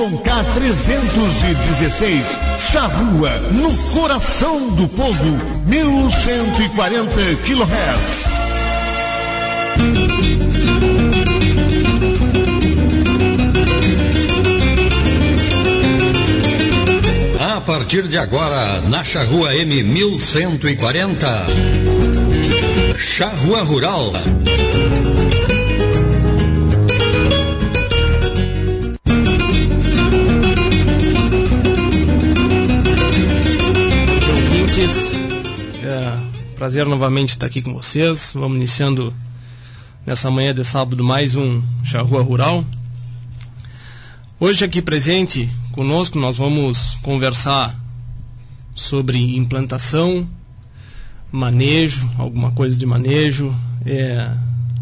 Loncar 316, Charrua, no coração do povo, 1140 kHz. A partir de agora, na Charrua M 1140, Charrua Rural. Prazer novamente estar aqui com vocês. Vamos iniciando nessa manhã de sábado mais um Charrua Rural. Hoje aqui presente conosco nós vamos conversar sobre implantação, manejo, alguma coisa de manejo, é,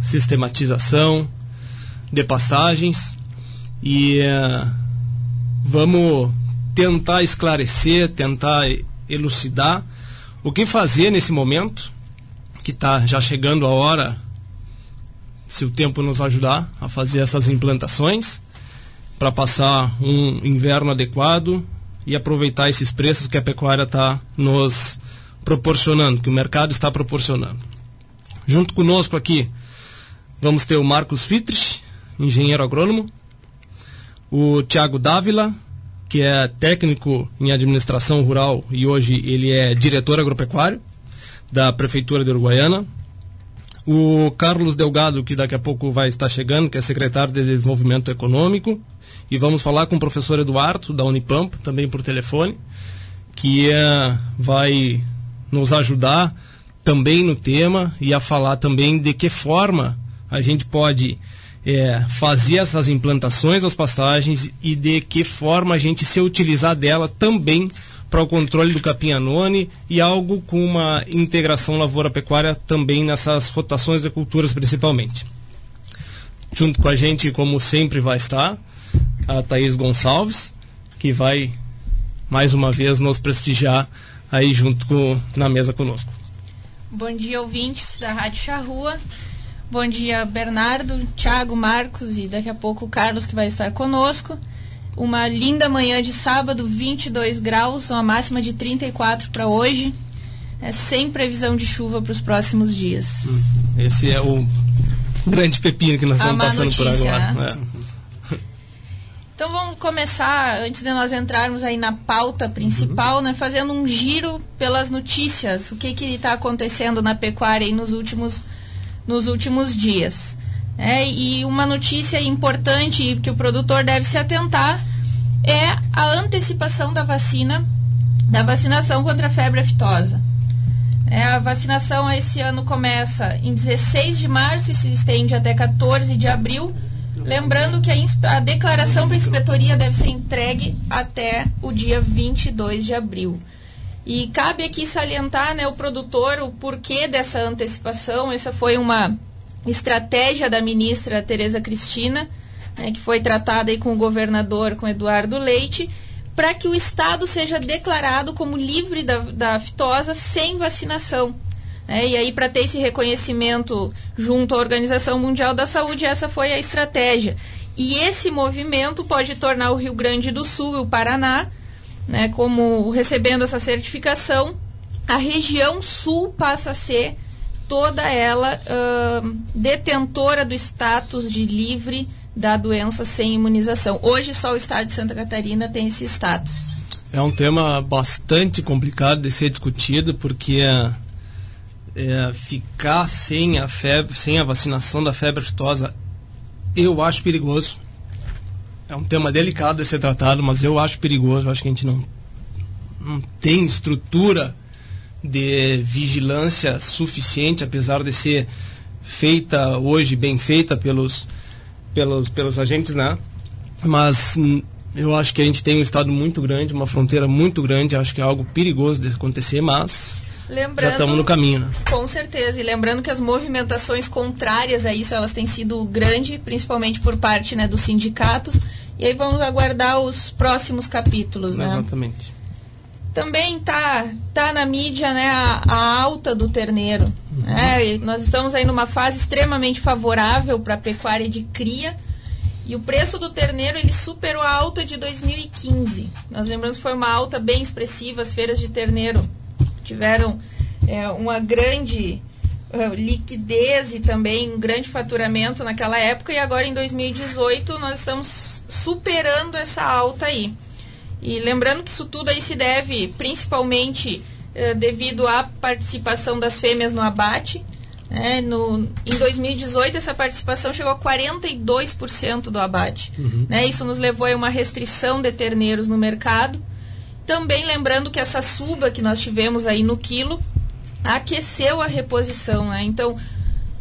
sistematização de passagens e é, vamos tentar esclarecer, tentar elucidar o que fazer nesse momento, que está já chegando a hora, se o tempo nos ajudar, a fazer essas implantações, para passar um inverno adequado e aproveitar esses preços que a pecuária está nos proporcionando, que o mercado está proporcionando. Junto conosco aqui, vamos ter o Marcos Fitrich, engenheiro agrônomo, o Tiago Dávila, que é técnico em administração rural e hoje ele é diretor agropecuário da Prefeitura de Uruguaiana. O Carlos Delgado, que daqui a pouco vai estar chegando, que é secretário de Desenvolvimento Econômico. E vamos falar com o professor Eduardo, da Unipamp, também por telefone, que é, vai nos ajudar também no tema e a falar também de que forma a gente pode é, fazer essas implantações das pastagens e de que forma a gente se utilizar dela também para o controle do capim anone e algo com uma integração lavoura-pecuária também nessas rotações de culturas principalmente. Junto com a gente, como sempre, vai estar a Thaís Gonçalves, que vai mais uma vez nos prestigiar aí junto com, na mesa conosco. Bom dia, ouvintes da Rádio Charrua. Bom dia, Bernardo, Thiago, Marcos e daqui a pouco o Carlos que vai estar conosco. Uma linda manhã de sábado, 22 graus, uma máxima de 34 para hoje. É sem previsão de chuva para os próximos dias. Esse é o grande pepino que nós estamos passando notícia, por agora. Né? É. Então vamos começar, antes de nós entrarmos aí na pauta principal, uhum. né, fazendo um giro pelas notícias. O que está acontecendo na pecuária aí nos últimos nos últimos dias. É, e uma notícia importante que o produtor deve se atentar é a antecipação da vacina, da vacinação contra a febre aftosa. É, a vacinação esse ano começa em 16 de março e se estende até 14 de abril. Lembrando que a, a declaração para a inspetoria deve ser entregue até o dia 22 de abril. E cabe aqui salientar né, o produtor o porquê dessa antecipação. Essa foi uma estratégia da ministra Tereza Cristina, né, que foi tratada aí com o governador, com Eduardo Leite, para que o Estado seja declarado como livre da, da fitosa sem vacinação. É, e aí, para ter esse reconhecimento junto à Organização Mundial da Saúde, essa foi a estratégia. E esse movimento pode tornar o Rio Grande do Sul e o Paraná né, como recebendo essa certificação, a região sul passa a ser toda ela uh, detentora do status de livre da doença sem imunização. Hoje só o estado de Santa Catarina tem esse status. É um tema bastante complicado de ser discutido porque é, é, ficar sem a febre, sem a vacinação da febre aftosa, eu acho perigoso é um tema delicado de ser tratado, mas eu acho perigoso. Eu acho que a gente não, não tem estrutura de vigilância suficiente, apesar de ser feita hoje, bem feita pelos, pelos, pelos agentes, né? Mas hum, eu acho que a gente tem um estado muito grande, uma fronteira muito grande, acho que é algo perigoso de acontecer, mas Lembrando, já estamos no caminho, né? Com certeza. E lembrando que as movimentações contrárias a isso, elas têm sido grandes, principalmente por parte né, dos sindicatos. E aí vamos aguardar os próximos capítulos, né? Exatamente. Também tá, tá na mídia né, a, a alta do terneiro. Uhum. Né? nós estamos aí numa fase extremamente favorável para a pecuária de cria. E o preço do terneiro ele superou a alta de 2015. Nós lembramos que foi uma alta bem expressiva. As feiras de terneiro tiveram é, uma grande uh, liquidez e também um grande faturamento naquela época. E agora em 2018 nós estamos superando essa alta aí. E lembrando que isso tudo aí se deve principalmente uh, devido à participação das fêmeas no abate. É, no, em 2018, essa participação chegou a 42% do abate. Uhum. Né, isso nos levou a uma restrição de terneiros no mercado. Também lembrando que essa suba que nós tivemos aí no quilo aqueceu a reposição. Né? Então,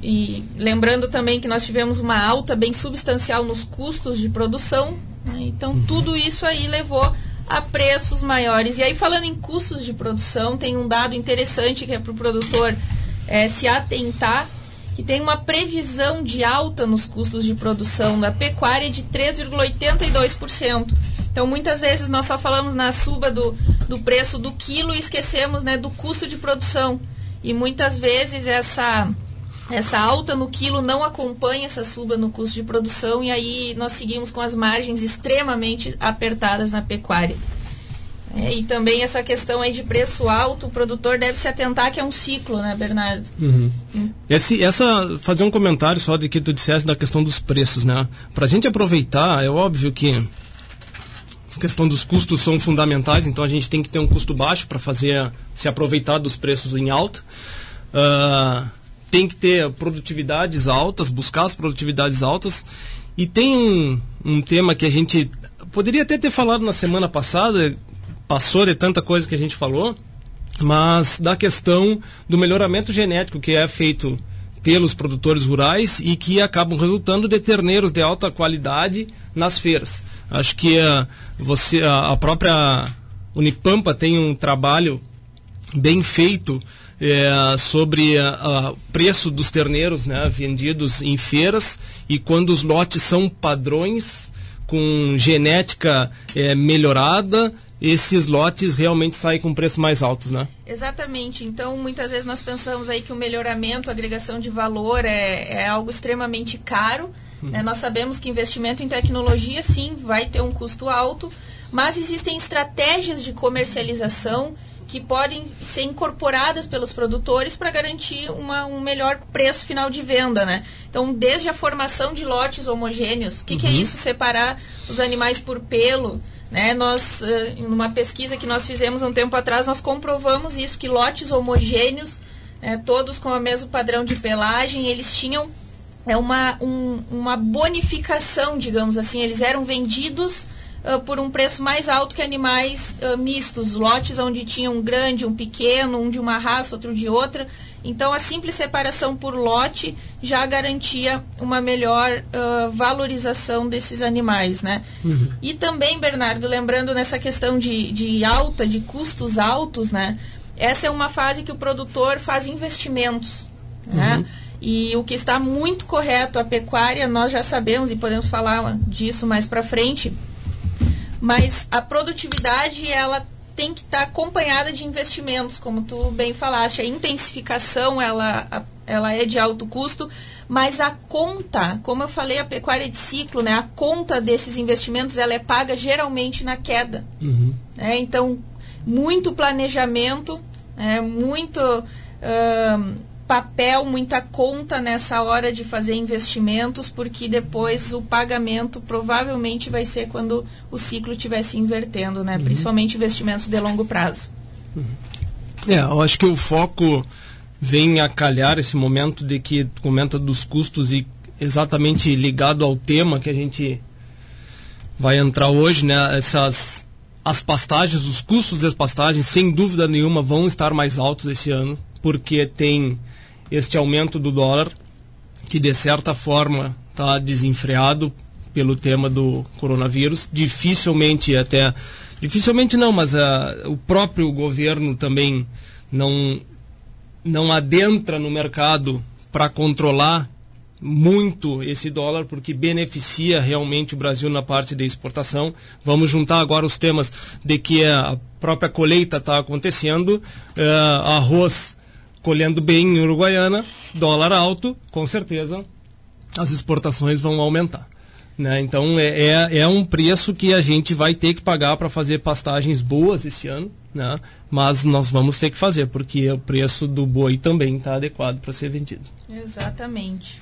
e lembrando também que nós tivemos uma alta bem substancial nos custos de produção. Né? Então, uhum. tudo isso aí levou a preços maiores. E aí, falando em custos de produção, tem um dado interessante que é para o produtor é, se atentar que tem uma previsão de alta nos custos de produção da pecuária de 3,82%. Então, muitas vezes nós só falamos na suba do, do preço do quilo e esquecemos né, do custo de produção. E muitas vezes essa, essa alta no quilo não acompanha essa suba no custo de produção e aí nós seguimos com as margens extremamente apertadas na pecuária. É, e também essa questão aí de preço alto, o produtor deve se atentar que é um ciclo, né, Bernardo? Uhum. Hum. Esse, essa, fazer um comentário só de que tu dissesse da questão dos preços, né? Para a gente aproveitar, é óbvio que a questão dos custos são fundamentais, então a gente tem que ter um custo baixo para fazer se aproveitar dos preços em alta. Uh, tem que ter produtividades altas, buscar as produtividades altas. E tem um, um tema que a gente poderia até ter falado na semana passada, passou de tanta coisa que a gente falou, mas da questão do melhoramento genético que é feito pelos produtores rurais e que acabam resultando de terneiros de alta qualidade nas feiras. Acho que uh, você, a, a própria Unipampa tem um trabalho bem feito é, sobre o preço dos terneiros né, vendidos em feiras e quando os lotes são padrões com genética é, melhorada esses lotes realmente saem com preços mais altos, né? Exatamente. Então, muitas vezes nós pensamos aí que o melhoramento, a agregação de valor é, é algo extremamente caro. Uhum. Né? Nós sabemos que investimento em tecnologia, sim, vai ter um custo alto, mas existem estratégias de comercialização que podem ser incorporadas pelos produtores para garantir uma, um melhor preço final de venda, né? Então, desde a formação de lotes homogêneos, o que, uhum. que é uhum. isso? Separar os animais por pelo, né? Nós, eh, numa pesquisa que nós fizemos um tempo atrás, nós comprovamos isso, que lotes homogêneos, né, todos com o mesmo padrão de pelagem, eles tinham é uma, um, uma bonificação, digamos assim, eles eram vendidos uh, por um preço mais alto que animais uh, mistos, lotes onde tinha um grande, um pequeno, um de uma raça, outro de outra. Então, a simples separação por lote já garantia uma melhor uh, valorização desses animais, né? Uhum. E também, Bernardo, lembrando nessa questão de, de alta, de custos altos, né? Essa é uma fase que o produtor faz investimentos, né? uhum. né? E o que está muito correto, a pecuária, nós já sabemos e podemos falar disso mais para frente, mas a produtividade, ela tem que estar tá acompanhada de investimentos, como tu bem falaste. A intensificação, ela, ela é de alto custo, mas a conta, como eu falei, a pecuária de ciclo, né, a conta desses investimentos, ela é paga geralmente na queda. Uhum. É, então, muito planejamento, é, muito... Uh, papel, muita conta nessa hora de fazer investimentos, porque depois o pagamento provavelmente vai ser quando o ciclo estiver se invertendo, né? Uhum. Principalmente investimentos de longo prazo. Uhum. É, eu acho que o foco vem a calhar esse momento de que comenta dos custos e exatamente ligado ao tema que a gente vai entrar hoje, né? Essas as pastagens, os custos das pastagens, sem dúvida nenhuma, vão estar mais altos esse ano, porque tem este aumento do dólar, que de certa forma está desenfreado pelo tema do coronavírus. Dificilmente até, dificilmente não, mas uh, o próprio governo também não, não adentra no mercado para controlar muito esse dólar porque beneficia realmente o Brasil na parte de exportação. Vamos juntar agora os temas de que a própria colheita está acontecendo, uh, arroz colhendo bem em Uruguaiana, dólar alto, com certeza as exportações vão aumentar. Né? Então é, é, é, um preço que a gente vai ter que pagar para fazer pastagens boas esse ano, né? mas nós vamos ter que fazer, porque o preço do boi também está adequado para ser vendido. Exatamente.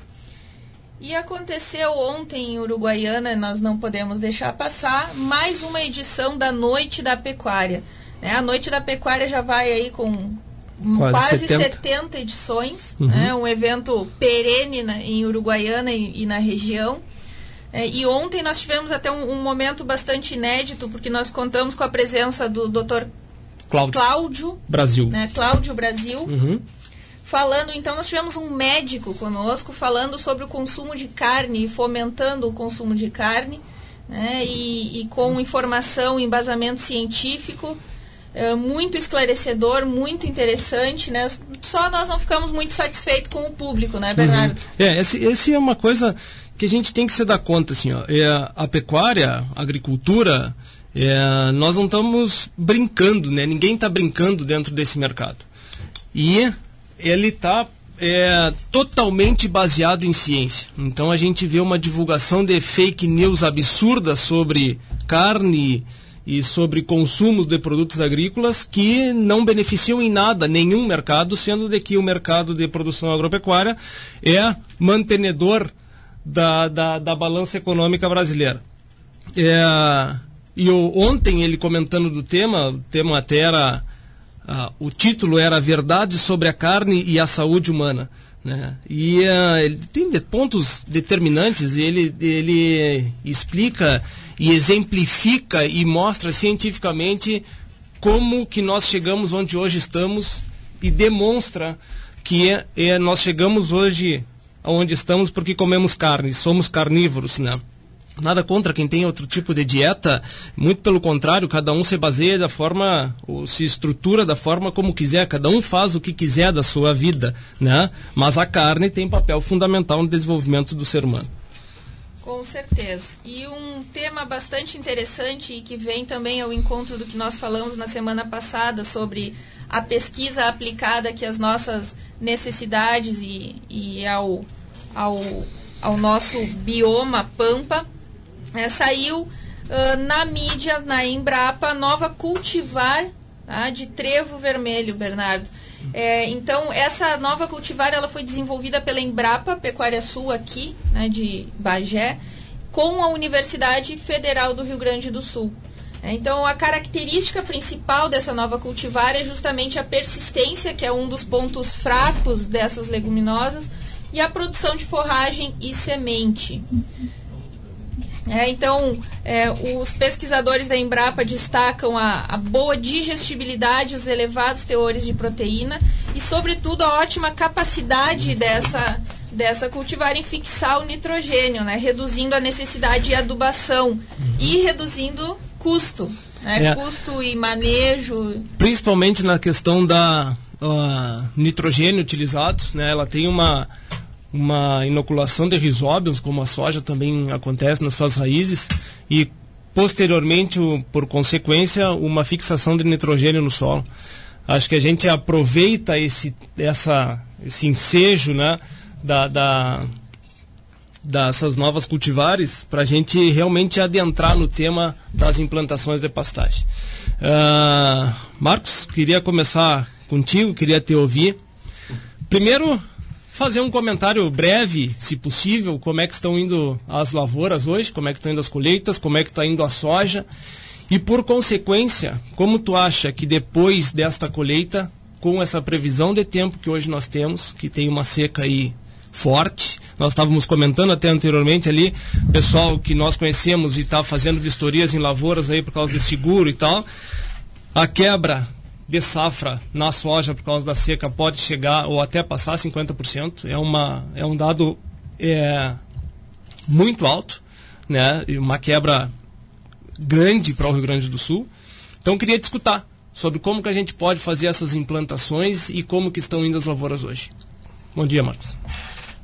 E aconteceu ontem em Uruguaiana, nós não podemos deixar passar, mais uma edição da Noite da Pecuária. Né? A Noite da Pecuária já vai aí com quase, quase 70. 70 edições, uhum. né? um evento perene na, em Uruguaiana e, e na região. É, e ontem nós tivemos até um, um, momento bastante inédito, porque nós contamos com a presença do Dr. Cláudio, Cláudio Brasil. Né, Cláudio Brasil. Uhum. Falando, então, nós tivemos um médico conosco falando sobre o consumo de carne e fomentando o consumo de carne, né, e, e com informação, embasamento científico, é, muito esclarecedor, muito interessante, né? Só nós não ficamos muito satisfeitos com o público, né, Bernardo? Uhum. É, esse, esse é uma coisa que a gente tem que se dar conta, assim, ó, é, a pecuária, a agricultura, é, nós não estamos brincando, né? Ninguém está brincando dentro desse mercado. E ele está é, totalmente baseado em ciência. Então a gente vê uma divulgação de fake news absurda sobre carne e sobre consumos de produtos agrícolas que não beneficiam em nada nenhum mercado, sendo de que o mercado de produção agropecuária é mantenedor da, da, da balança econômica brasileira. É, e eu, ontem ele comentando do tema, o tema até era. Uh, o título era Verdade sobre a Carne e a Saúde Humana. Né? E uh, ele tem de, pontos determinantes, e ele, ele explica e exemplifica e mostra cientificamente como que nós chegamos onde hoje estamos e demonstra que é, é, nós chegamos hoje onde estamos porque comemos carne, somos carnívoros, né? Nada contra quem tem outro tipo de dieta, muito pelo contrário, cada um se baseia da forma, ou se estrutura da forma como quiser, cada um faz o que quiser da sua vida, né? Mas a carne tem papel fundamental no desenvolvimento do ser humano. Com certeza. E um tema bastante interessante e que vem também ao encontro do que nós falamos na semana passada sobre a pesquisa aplicada que as nossas necessidades e, e ao, ao, ao nosso bioma pampa, é, saiu uh, na mídia, na Embrapa, nova cultivar tá, de trevo vermelho, Bernardo. É, então, essa nova cultivar ela foi desenvolvida pela Embrapa Pecuária Sul aqui, né, de Bagé, com a Universidade Federal do Rio Grande do Sul. É, então, a característica principal dessa nova cultivar é justamente a persistência, que é um dos pontos fracos dessas leguminosas, e a produção de forragem e semente. É, então, é, os pesquisadores da Embrapa destacam a, a, boa digestibilidade, os elevados teores de proteína e, sobretudo, a ótima capacidade dessa, dessa cultivar em fixar o nitrogênio, né, reduzindo a necessidade de adubação e reduzindo custo, né? É. Custo e manejo. Principalmente na questão da uh, nitrogênio utilizado, né? Ela tem uma uma inoculação de risóbios, como a soja também acontece nas suas raízes, e posteriormente, por consequência, uma fixação de nitrogênio no solo. Acho que a gente aproveita esse, essa, esse ensejo né, da, da dessas novas cultivares para a gente realmente adentrar no tema das implantações de pastagem. Uh, Marcos, queria começar contigo, queria te ouvir. Primeiro, fazer um comentário breve, se possível, como é que estão indo as lavouras hoje, como é que estão indo as colheitas, como é que está indo a soja. E por consequência, como tu acha que depois desta colheita, com essa previsão de tempo que hoje nós temos, que tem uma seca aí forte. Nós estávamos comentando até anteriormente ali, pessoal que nós conhecemos e está fazendo vistorias em lavouras aí por causa de seguro e tal. A quebra de safra na soja por causa da seca pode chegar ou até passar 50%. É, uma, é um dado é, muito alto, né? E uma quebra grande para o Rio Grande do Sul. Então queria discutir sobre como que a gente pode fazer essas implantações e como que estão indo as lavouras hoje. Bom dia, Marcos.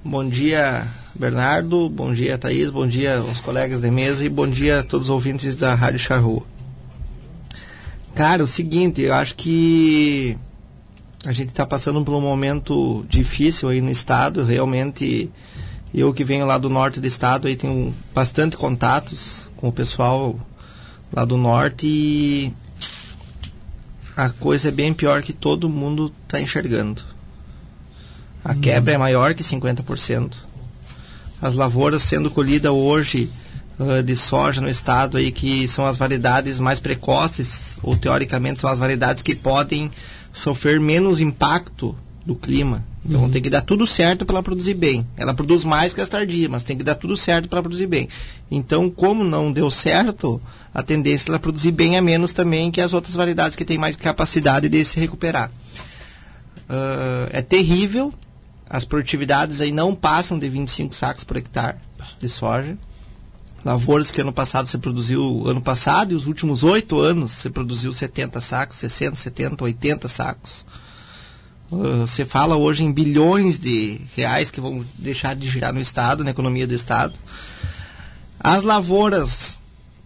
Bom dia, Bernardo. Bom dia, Thaís. Bom dia aos colegas de mesa e bom dia a todos os ouvintes da Rádio Charrua. Cara, o seguinte, eu acho que a gente está passando por um momento difícil aí no estado. Realmente Eu que venho lá do norte do estado, aí tenho bastante contatos com o pessoal lá do norte e a coisa é bem pior que todo mundo está enxergando. A quebra é maior que 50%. As lavouras sendo colhidas hoje uh, de soja no estado aí que são as variedades mais precoces, ou teoricamente são as variedades que podem sofrer menos impacto do clima. Então tem que dar tudo certo para ela produzir bem. Ela produz mais que as tardias, mas tem que dar tudo certo para produzir bem. Então, como não deu certo, a tendência é ela produzir bem é menos também que as outras variedades que têm mais capacidade de se recuperar. Uh, é terrível. As produtividades aí não passam de 25 sacos por hectare de soja. Lavouras que ano passado você produziu, ano passado e os últimos oito anos você produziu 70 sacos, 60, 70, 80 sacos. Uh, você fala hoje em bilhões de reais que vão deixar de girar no Estado, na economia do Estado. As lavouras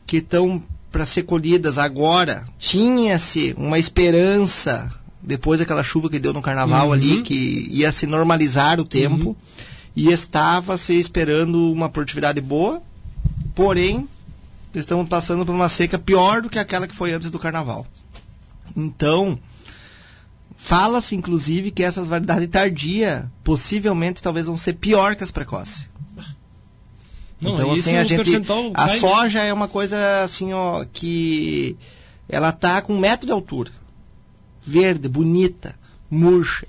que estão para ser colhidas agora, tinha-se uma esperança, depois daquela chuva que deu no carnaval Uhum. ali, que ia se normalizar o tempo, Uhum. e estava se esperando uma produtividade boa, porém, estamos passando por uma seca pior do que aquela que foi antes do carnaval. Então, Fala-se, inclusive, que essas variedades tardia possivelmente talvez vão ser pior que as precoces. Não, então, assim, a o gente. A soja é uma coisa assim, ó, que ela tá com um metro de altura. Verde, bonita, murcha.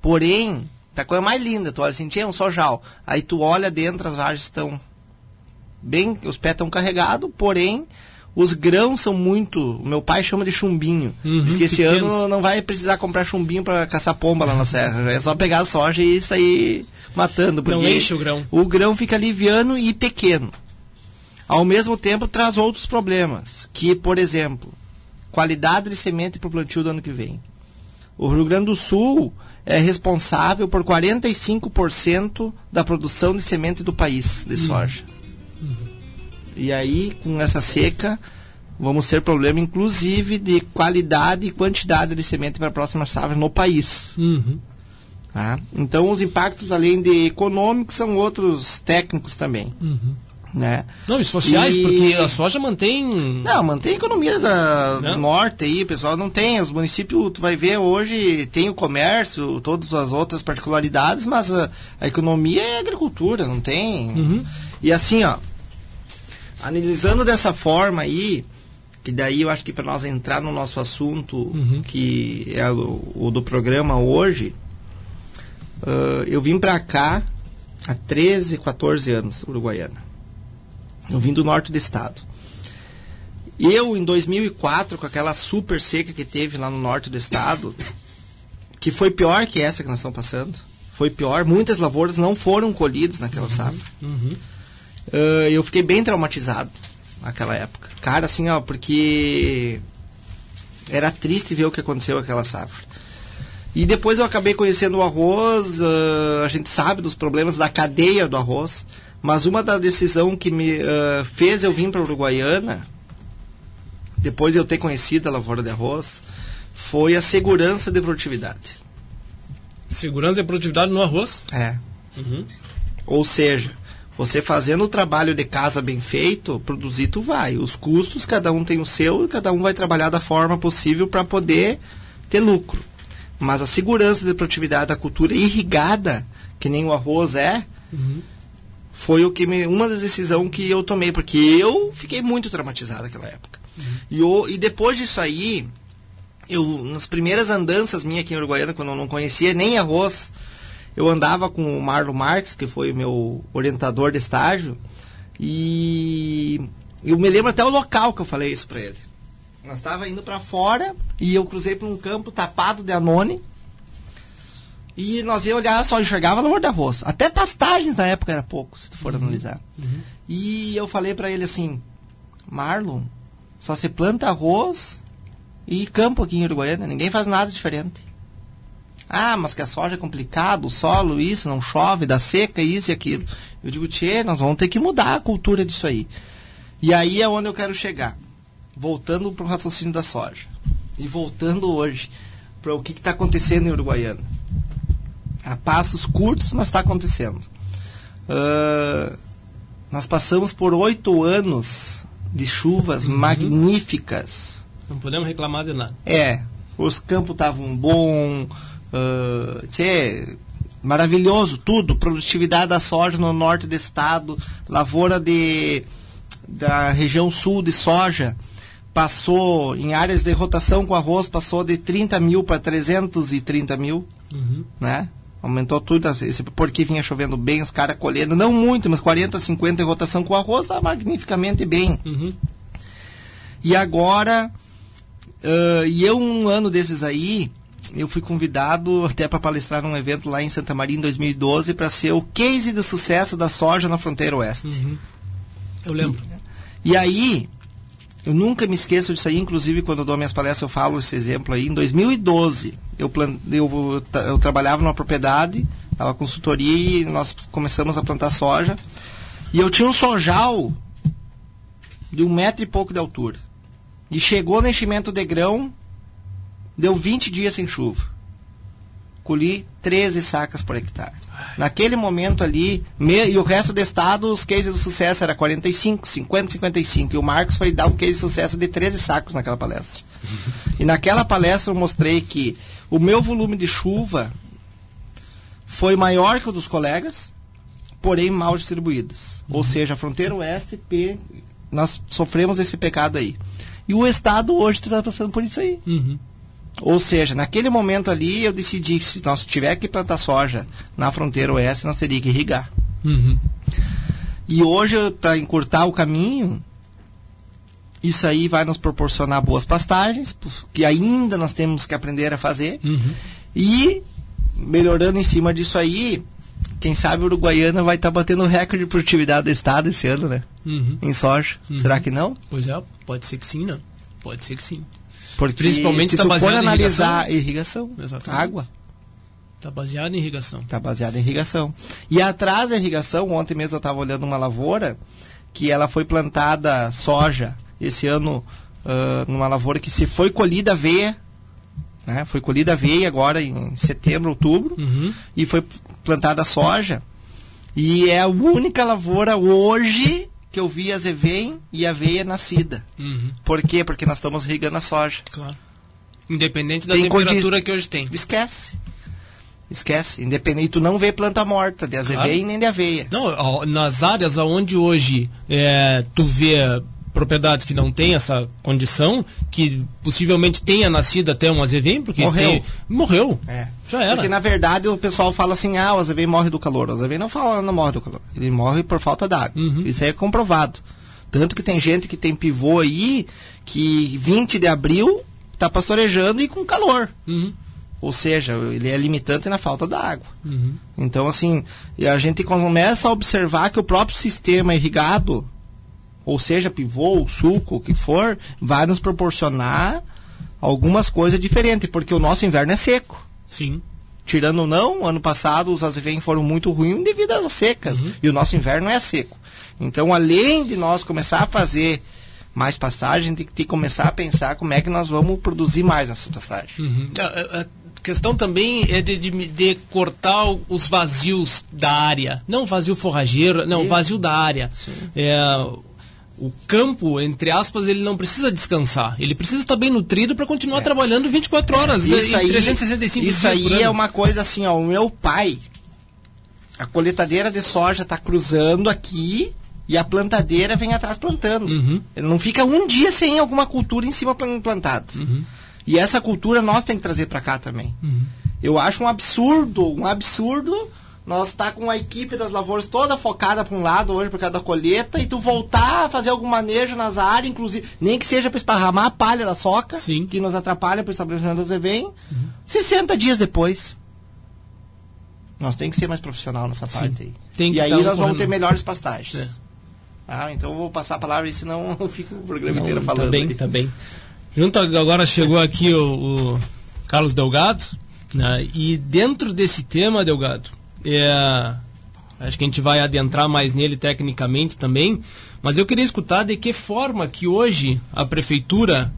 Porém, tá a coisa mais linda. Tu olha assim, tinha um sojal. Aí tu olha dentro, as vagens estão bem, os pés estão carregados, porém, os grãos são muito. O meu pai chama de chumbinho. Uhum, Diz que esse pequenos. ano não vai precisar comprar chumbinho para caçar pomba lá na serra. É só pegar a soja e sair matando. Não enche o grão. o grão fica liviano e pequeno. Ao mesmo tempo, traz outros problemas, que, por exemplo, qualidade de semente para o plantio do ano que vem. O Rio Grande do Sul é responsável por 45% da produção de semente do país de soja. E aí, com essa seca, vamos ter problema, inclusive, de qualidade e quantidade de semente para a próxima safra no país. Uhum. Tá? Então, os impactos, além de econômicos, são outros técnicos também. Uhum. Né? Não, e sociais, E- porque a soja mantém. Não, mantém a economia da- Não. do norte aí, pessoal. Não tem. Os municípios, tu vai ver hoje, tem o comércio, todas as outras particularidades, mas a, a economia é agricultura, não tem. Uhum. E assim, ó, analisando dessa forma aí, que daí eu acho que para nós entrar no nosso assunto, Uhum. que é o, o do programa hoje, ah, eu vim para cá há 13, 14 anos, Uruguaiana. Eu vim do norte do estado. Eu, em 2004, com aquela super seca que teve lá no norte do estado, que foi pior que essa que nós estamos passando, foi pior, muitas lavouras não foram colhidas naquela safra. Uhum. Ah, eu fiquei bem traumatizado naquela época. Cara, assim, ó, porque era triste ver o que aconteceu naquela safra. E depois eu acabei conhecendo o arroz, ah, a gente sabe dos problemas da cadeia do arroz, mas uma da decisão que me ah, fez eu vir para Uruguaiana, depois de eu ter conhecido a lavoura de arroz, foi a segurança de produtividade. Segurança e produtividade no arroz. É. Uhum. Ou seja, você fazendo o trabalho de casa bem feito, produzir tu vai. Os custos, cada um tem o seu e cada um vai trabalhar da forma possível para poder ter lucro. Mas a segurança de produtividade da cultura irrigada, que nem o arroz é, Uhum. foi o que me, uma das decisões que eu tomei, porque eu fiquei muito traumatizado naquela época. E, o- e depois disso aí, eu nas primeiras andanças minhas aqui em Uruguaiana, quando eu não conhecia nem arroz, eu andava com o Marlon Marques, que foi o meu orientador de estágio, e eu me lembro até o local que eu falei isso pra ele. Nós estava indo para fora e eu cruzei por um campo tapado de anone. E nós ia olhar, só enxergava lavoura de arroz. Até pastagens na época era pouco, se tu for analisar. E eu falei pra ele assim, Marlon, só se planta arroz e campo aqui em Uruguaiana, ninguém faz nada diferente. Ah, mas que a soja é complicado, o solo, isso, não chove, dá seca, isso e aquilo. Eu digo, tchê, nós vamos ter que mudar a cultura disso aí. E aí é onde eu quero chegar. Voltando pro raciocínio da soja. E voltando hoje para o que está acontecendo em Uruguaiana. A passos curtos, mas está acontecendo. Uh, nós passamos por oito anos de chuvas uhum. magníficas. Não podemos reclamar de nada. É, os campos estavam bom, uh, tchê, maravilhoso, tudo. Produtividade da soja no norte do estado, lavoura de, da região sul de soja passou em áreas de rotação com arroz, passou de 30 mil para 330 mil, uhum. né? Aumentou tudo, porque vinha chovendo bem, os caras colhendo, não muito, mas 40, 50 em rotação com arroz, está magnificamente bem. Uhum. E agora, uh, e eu um ano desses aí, eu fui convidado até para palestrar num evento lá em Santa Maria em 2012 para ser o case de sucesso da soja na fronteira oeste. Uhum. Eu lembro. E, e aí, eu nunca me esqueço disso aí, inclusive quando eu dou minhas palestras eu falo esse exemplo aí. Em 2012, eu, plan... eu, eu trabalhava numa propriedade, estava consultoria e nós começamos a plantar soja. E eu tinha um sojal de um metro e pouco de altura. E chegou no enchimento de grão, deu 20 dias sem chuva colhi 13 sacas por hectare. Naquele momento ali, me, e o resto do estado, os cases de sucesso era 45, 50, 55. E o Marcos foi dar um case de sucesso de 13 sacos naquela palestra. e naquela palestra eu mostrei que o meu volume de chuva foi maior que o dos colegas, porém mal distribuídos. Uhum. Ou seja, a fronteira oeste, P, nós sofremos esse pecado aí. E o Estado hoje está passando por isso aí. Uhum. Ou seja, naquele momento ali eu decidi que se nós tiver que plantar soja na fronteira oeste, nós teríamos que irrigar. Uhum. E hoje, para encurtar o caminho, isso aí vai nos proporcionar boas pastagens, que ainda nós temos que aprender a fazer. Uhum. E, melhorando em cima disso aí, quem sabe o Uruguaiana vai estar tá batendo o recorde de produtividade do estado esse ano, né? Uhum. Em soja. Uhum. Será que não? Pois é, pode ser que sim, né? Pode ser que sim. Porque Principalmente se tá tu for analisar irrigação, irrigação água. Está baseado em irrigação. Está baseado em irrigação. E atrás da irrigação, ontem mesmo eu estava olhando uma lavoura que ela foi plantada soja esse ano uh, numa lavoura que se foi colhida aveia, né? Foi colhida aveia agora em setembro, outubro, uhum. e foi plantada soja. E é a única lavoura hoje que eu vi a zevém e a aveia nascida. Uhum. Por quê? Porque nós estamos irrigando a soja. Claro. Independente da tem temperatura que hoje tem. Esquece. Esquece. Independente, tu não vê planta morta de azeveia claro. nem de aveia. Não, nas áreas onde hoje é, tu vê propriedades que não tem essa condição, que possivelmente tenha nascido até um azevém, porque morreu. Tem, morreu. É. Já era. Porque na verdade o pessoal fala assim, ah, o azevém morre do calor. O azevém não fala, não morre do calor. Ele morre por falta d'água. Uhum. Isso aí é comprovado. Tanto que tem gente que tem pivô aí que 20 de abril está pastorejando e com calor. Uhum. Ou seja, ele é limitante na falta d'água. Uhum. Então, assim, a gente começa a observar que o próprio sistema irrigado ou seja pivô, suco, o que for, vai nos proporcionar algumas coisas diferentes, porque o nosso inverno é seco. Sim. Tirando ou não, ano passado os azevém foram muito ruins devido às secas, uhum. e o nosso inverno é seco. Então, além de nós começar a fazer mais pastagem, tem que começar a pensar como é que nós vamos produzir mais nessas pastagens. Uhum. A, a, questão também é de, de, de, cortar os vazios da área. Não vazio forrageiro, não, vazio da área. É, o campo, entre aspas, ele não precisa descansar. Ele precisa estar bem nutrido para continuar é. trabalhando 24 horas, é. isso aí, 365 Isso aí é uma coisa assim, ó, o meu pai, a coletadeira de soja está cruzando aqui e a plantadeira vem atrás plantando. Uhum. Ele não fica um dia sem alguma cultura em cima plantada. Uhum. E essa cultura nós tem que trazer para cá também. Uhum. Eu acho um absurdo, um absurdo nós tá com a equipe das lavouras toda focada para um lado hoje por causa da colheita e tu voltar a fazer algum manejo nas áreas, inclusive, nem que seja para esparramar a palha da soca, Sim. que nos atrapalha para o estabelecimento das EVEM, uhum. 60 dias depois. Nós tem que ser mais profissional nessa Sim. parte aí. Tem e aí nós vamos ter melhores pastagens. É. Ah, então eu vou passar a palavra e senão eu fico o programa Não, inteiro falando. Tá bem, tá bem. Junto agora chegou aqui o, o Carlos Delgado, né, e dentro desse tema, Delgado, é, acho que a gente vai adentrar mais nele tecnicamente também, mas eu queria escutar de que forma que hoje a prefeitura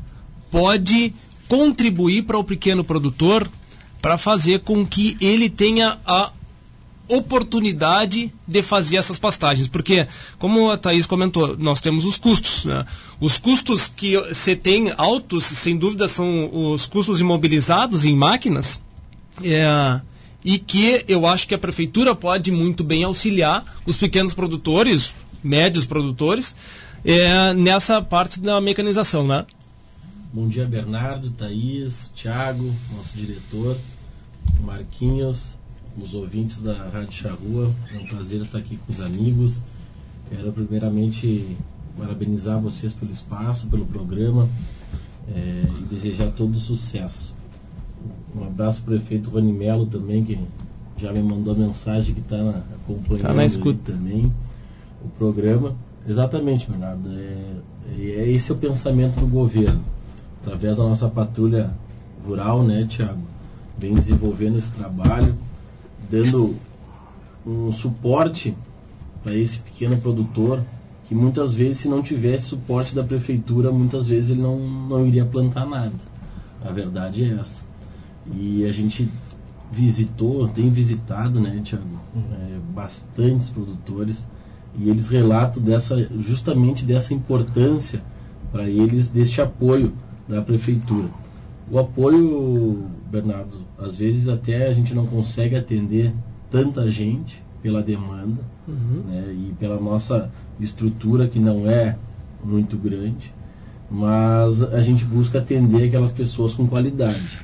pode contribuir para o pequeno produtor para fazer com que ele tenha a oportunidade de fazer essas pastagens. Porque, como a Thaís comentou, nós temos os custos. Né? Os custos que você tem altos, sem dúvida, são os custos imobilizados em máquinas. É, e que eu acho que a prefeitura pode muito bem auxiliar os pequenos produtores, médios produtores, é, nessa parte da mecanização, né? Bom dia, Bernardo, Thaís, Thiago, nosso diretor, Marquinhos, os ouvintes da Rádio Charrua. É um prazer estar aqui com os amigos. Quero primeiramente parabenizar vocês pelo espaço, pelo programa é, e desejar todo sucesso. Um abraço para o prefeito Rony Melo também, que já me mandou mensagem que está acompanhando tá na escuta. também o programa. Exatamente, Bernardo. É, é, esse é o pensamento do governo. Através da nossa patrulha rural, né, Tiago? Vem desenvolvendo esse trabalho, dando um suporte para esse pequeno produtor que muitas vezes, se não tivesse suporte da prefeitura, muitas vezes ele não, não iria plantar nada. A verdade é essa. E a gente visitou, tem visitado, né, Tiago, uhum. é, bastantes produtores e eles relatam dessa, justamente dessa importância para eles deste apoio da prefeitura. O apoio, Bernardo, às vezes até a gente não consegue atender tanta gente pela demanda uhum. né, e pela nossa estrutura que não é muito grande, mas a gente busca atender aquelas pessoas com qualidade.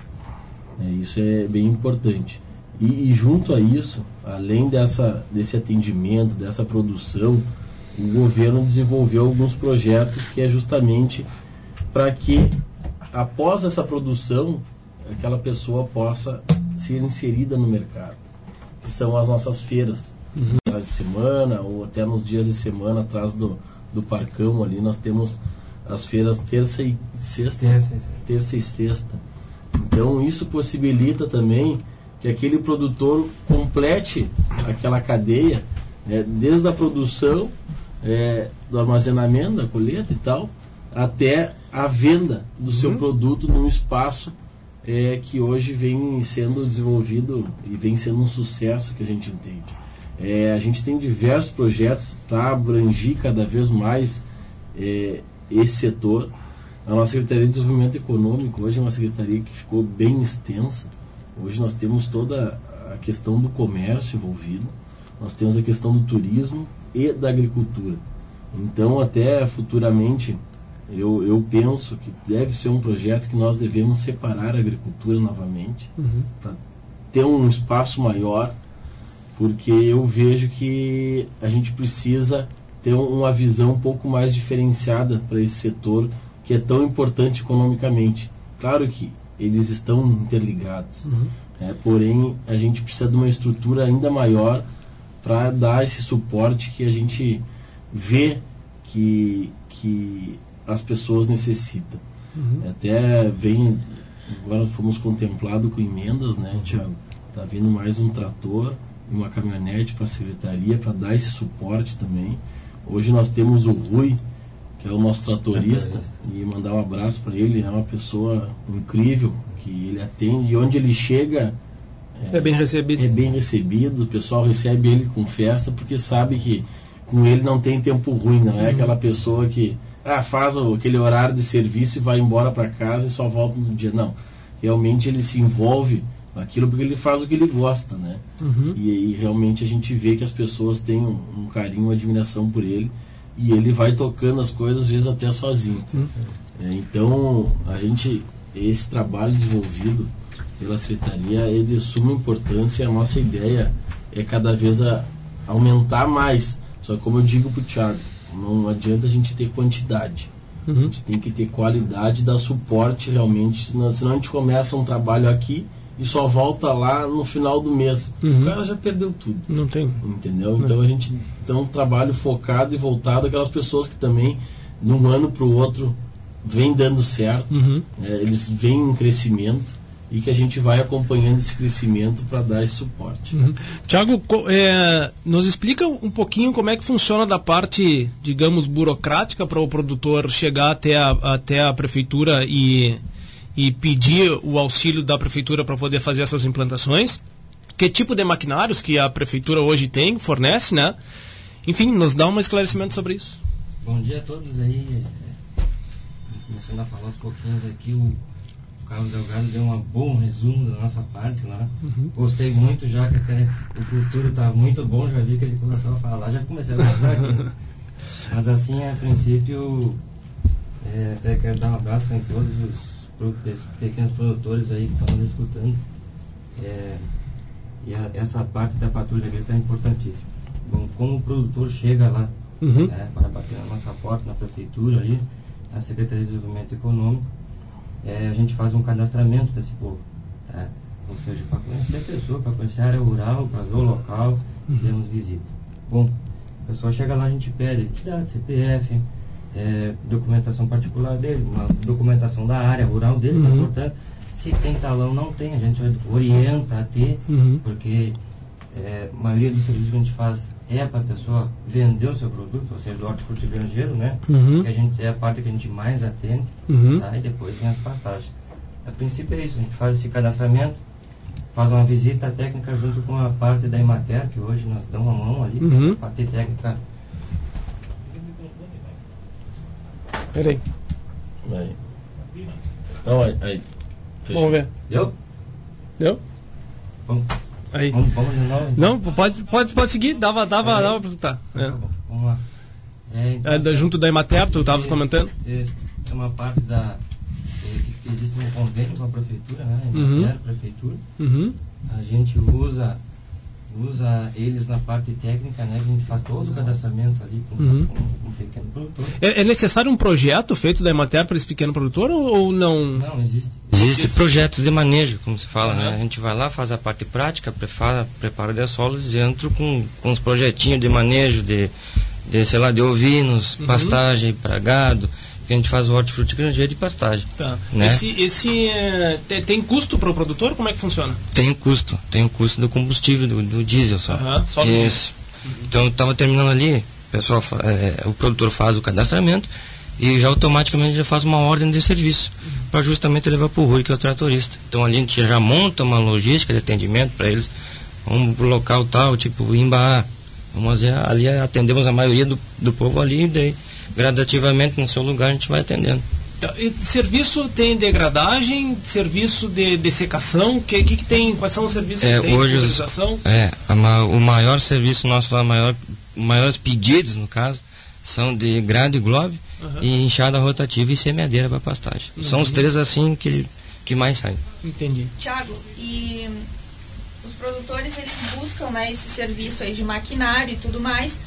É, isso é bem importante. E, e, junto a isso, além dessa, desse atendimento, dessa produção, o governo desenvolveu alguns projetos que é justamente para que, após essa produção, aquela pessoa possa ser inserida no mercado, que são as nossas feiras. Uhum. De semana, ou até nos dias de semana, atrás do, do parcão ali, nós temos as feiras terça e sexta. Terça, terça e sexta então isso possibilita também que aquele produtor complete aquela cadeia, né, desde a produção, é, do armazenamento, da colheita e tal, até a venda do uhum. seu produto num espaço é, que hoje vem sendo desenvolvido e vem sendo um sucesso que a gente entende. É, a gente tem diversos projetos para abranger cada vez mais é, esse setor. A nossa Secretaria de Desenvolvimento Econômico hoje é uma secretaria que ficou bem extensa. Hoje nós temos toda a questão do comércio envolvido, nós temos a questão do turismo e da agricultura. Então, até futuramente, eu, eu penso que deve ser um projeto que nós devemos separar a agricultura novamente, uhum. para ter um espaço maior, porque eu vejo que a gente precisa ter uma visão um pouco mais diferenciada para esse setor que é tão importante economicamente. Claro que eles estão interligados, uhum. é, porém a gente precisa de uma estrutura ainda maior para dar esse suporte que a gente vê que, que as pessoas necessitam. Uhum. Até vem, agora fomos contemplados com emendas, né, Tiago? Está vindo mais um trator uma caminhonete para a secretaria para dar esse suporte também. Hoje nós temos o Rui, que é o nosso tratorista, e mandar um abraço para ele. É uma pessoa incrível, que ele atende, e onde ele chega. É, é, bem recebido. É bem recebido, o pessoal recebe ele com festa, porque sabe que com ele não tem tempo ruim, não é uhum. aquela pessoa que ah, faz aquele horário de serviço e vai embora para casa e só volta no dia. Não. Realmente ele se envolve naquilo porque ele faz o que ele gosta, né? Uhum. E, e, realmente a gente vê que as pessoas têm um, um carinho, uma admiração por ele e ele vai tocando as coisas, às vezes até sozinho. Uhum. É, então, a gente, esse trabalho desenvolvido pela Secretaria é de suma importância. A nossa ideia é cada vez a, aumentar mais. Só que, como eu digo para o Thiago, não adianta a gente ter quantidade. Uhum. A gente tem que ter qualidade, dar suporte realmente. Senão, senão a gente começa um trabalho aqui e só volta lá no final do mês. Uhum. O cara já perdeu tudo. Não tem. Entendeu? Não. Então a gente tem um trabalho focado e voltado aquelas pessoas que também, de um ano para o outro, vem dando certo, uhum. é, eles vêm em crescimento e que a gente vai acompanhando esse crescimento para dar esse suporte. Uhum. Tiago, é, nos explica um pouquinho como é que funciona da parte, digamos, burocrática para o produtor chegar até a, até a prefeitura e e pedir o auxílio da prefeitura para poder fazer essas implantações. que tipo de maquinários que a prefeitura hoje tem, fornece, né? Enfim, nos dá um esclarecimento sobre isso. Bom dia a todos aí. Começando a falar uns pouquinhos aqui, o Carlos Delgado deu um bom resumo da nossa parte lá. Uhum. Gostei muito já que até o futuro está muito bom, já vi que ele começou a falar, já comecei a gostar aqui. Mas assim, a princípio, é, até quero dar um abraço em todos os pequenos produtores aí que estão nos escutando. É, e a, essa parte da patrulha agrícola é importantíssima. Bom, como o produtor chega lá, uhum. né, para bater na nossa porta, na prefeitura ali, na Secretaria de Desenvolvimento Econômico, é, a gente faz um cadastramento desse povo. Tá? Ou seja, para conhecer a pessoa, para conhecer a área rural, para ver o local, uhum. fizemos visita. Bom, a pessoa chega lá, a gente pede identidade, CPF, é, documentação particular dele, uma documentação da área rural dele, tá uhum. portanto, se tem talão, não tem, a gente orienta a ter, uhum. porque é, a maioria dos serviços que a gente faz é para a pessoa vender o seu produto, ou seja, do hortifruti grangeiro, né? Uhum. Que a gente, é a parte que a gente mais atende, uhum. tá? e depois vem as pastagens. A princípio é isso, a gente faz esse cadastramento, faz uma visita técnica junto com a parte da Imater, que hoje nós damos a mão ali, uhum. a parte técnica. Peraí. Aí. Não, aí. aí. Vamos ver. Deu? Deu? Vamos. Aí. Vamos, vamos de novo? Não, pode, pode, pode seguir, dava, dava, é. dava pra escutar. É. Vamos lá. É, então, é, junto da Emater, tu estavas comentando? É, é uma parte da. Que existe um convênio com a prefeitura, né? Emater, uhum. prefeitura. Uhum. A gente usa usa eles na parte técnica, né? A gente faz todo o cadastramento ali com, uhum. com, com um pequeno produtor. É, é, necessário um projeto feito da Emater para esse pequeno produtor ou, ou não? Não, existe. Existe projetos de manejo, como se fala, uhum. né? A gente vai lá, faz a parte prática, prepara, prepara de solos e entro com, com os projetinhos de manejo de, de sei lá, de ovinos, uhum. pastagem para gado que a gente faz o hortifruti granjeiro de pastagem. Tá. Né? Esse, esse é, tem, tem, custo para o produtor? Como é que funciona? Tem custo. Tem o custo do combustível, do, do diesel só. Uhum, só Isso. Uhum. Então estava terminando ali, pessoal, é, o produtor faz o cadastramento e já automaticamente já faz uma ordem de serviço uhum. para justamente levar para o Rui, que é o tratorista. Então ali a gente já monta uma logística de atendimento para eles. Vamos para o local tal, tipo Imbaá. Vamos ali atendemos a maioria do, do povo ali e daí gradativamente no seu lugar a gente vai atendendo. Tá, serviço tem degradagem, serviço de dessecação, que, que, que tem, quais são os serviços é, que tem hoje os, É, a, o maior serviço nosso lá, maior, maiores pedidos no caso, são de grade e globe uhum. e enxada rotativa e semeadeira para pastagem. Uhum. São os três assim que, que mais saem. Entendi. Tiago, e os produtores eles buscam né, esse serviço aí de maquinário e tudo mais,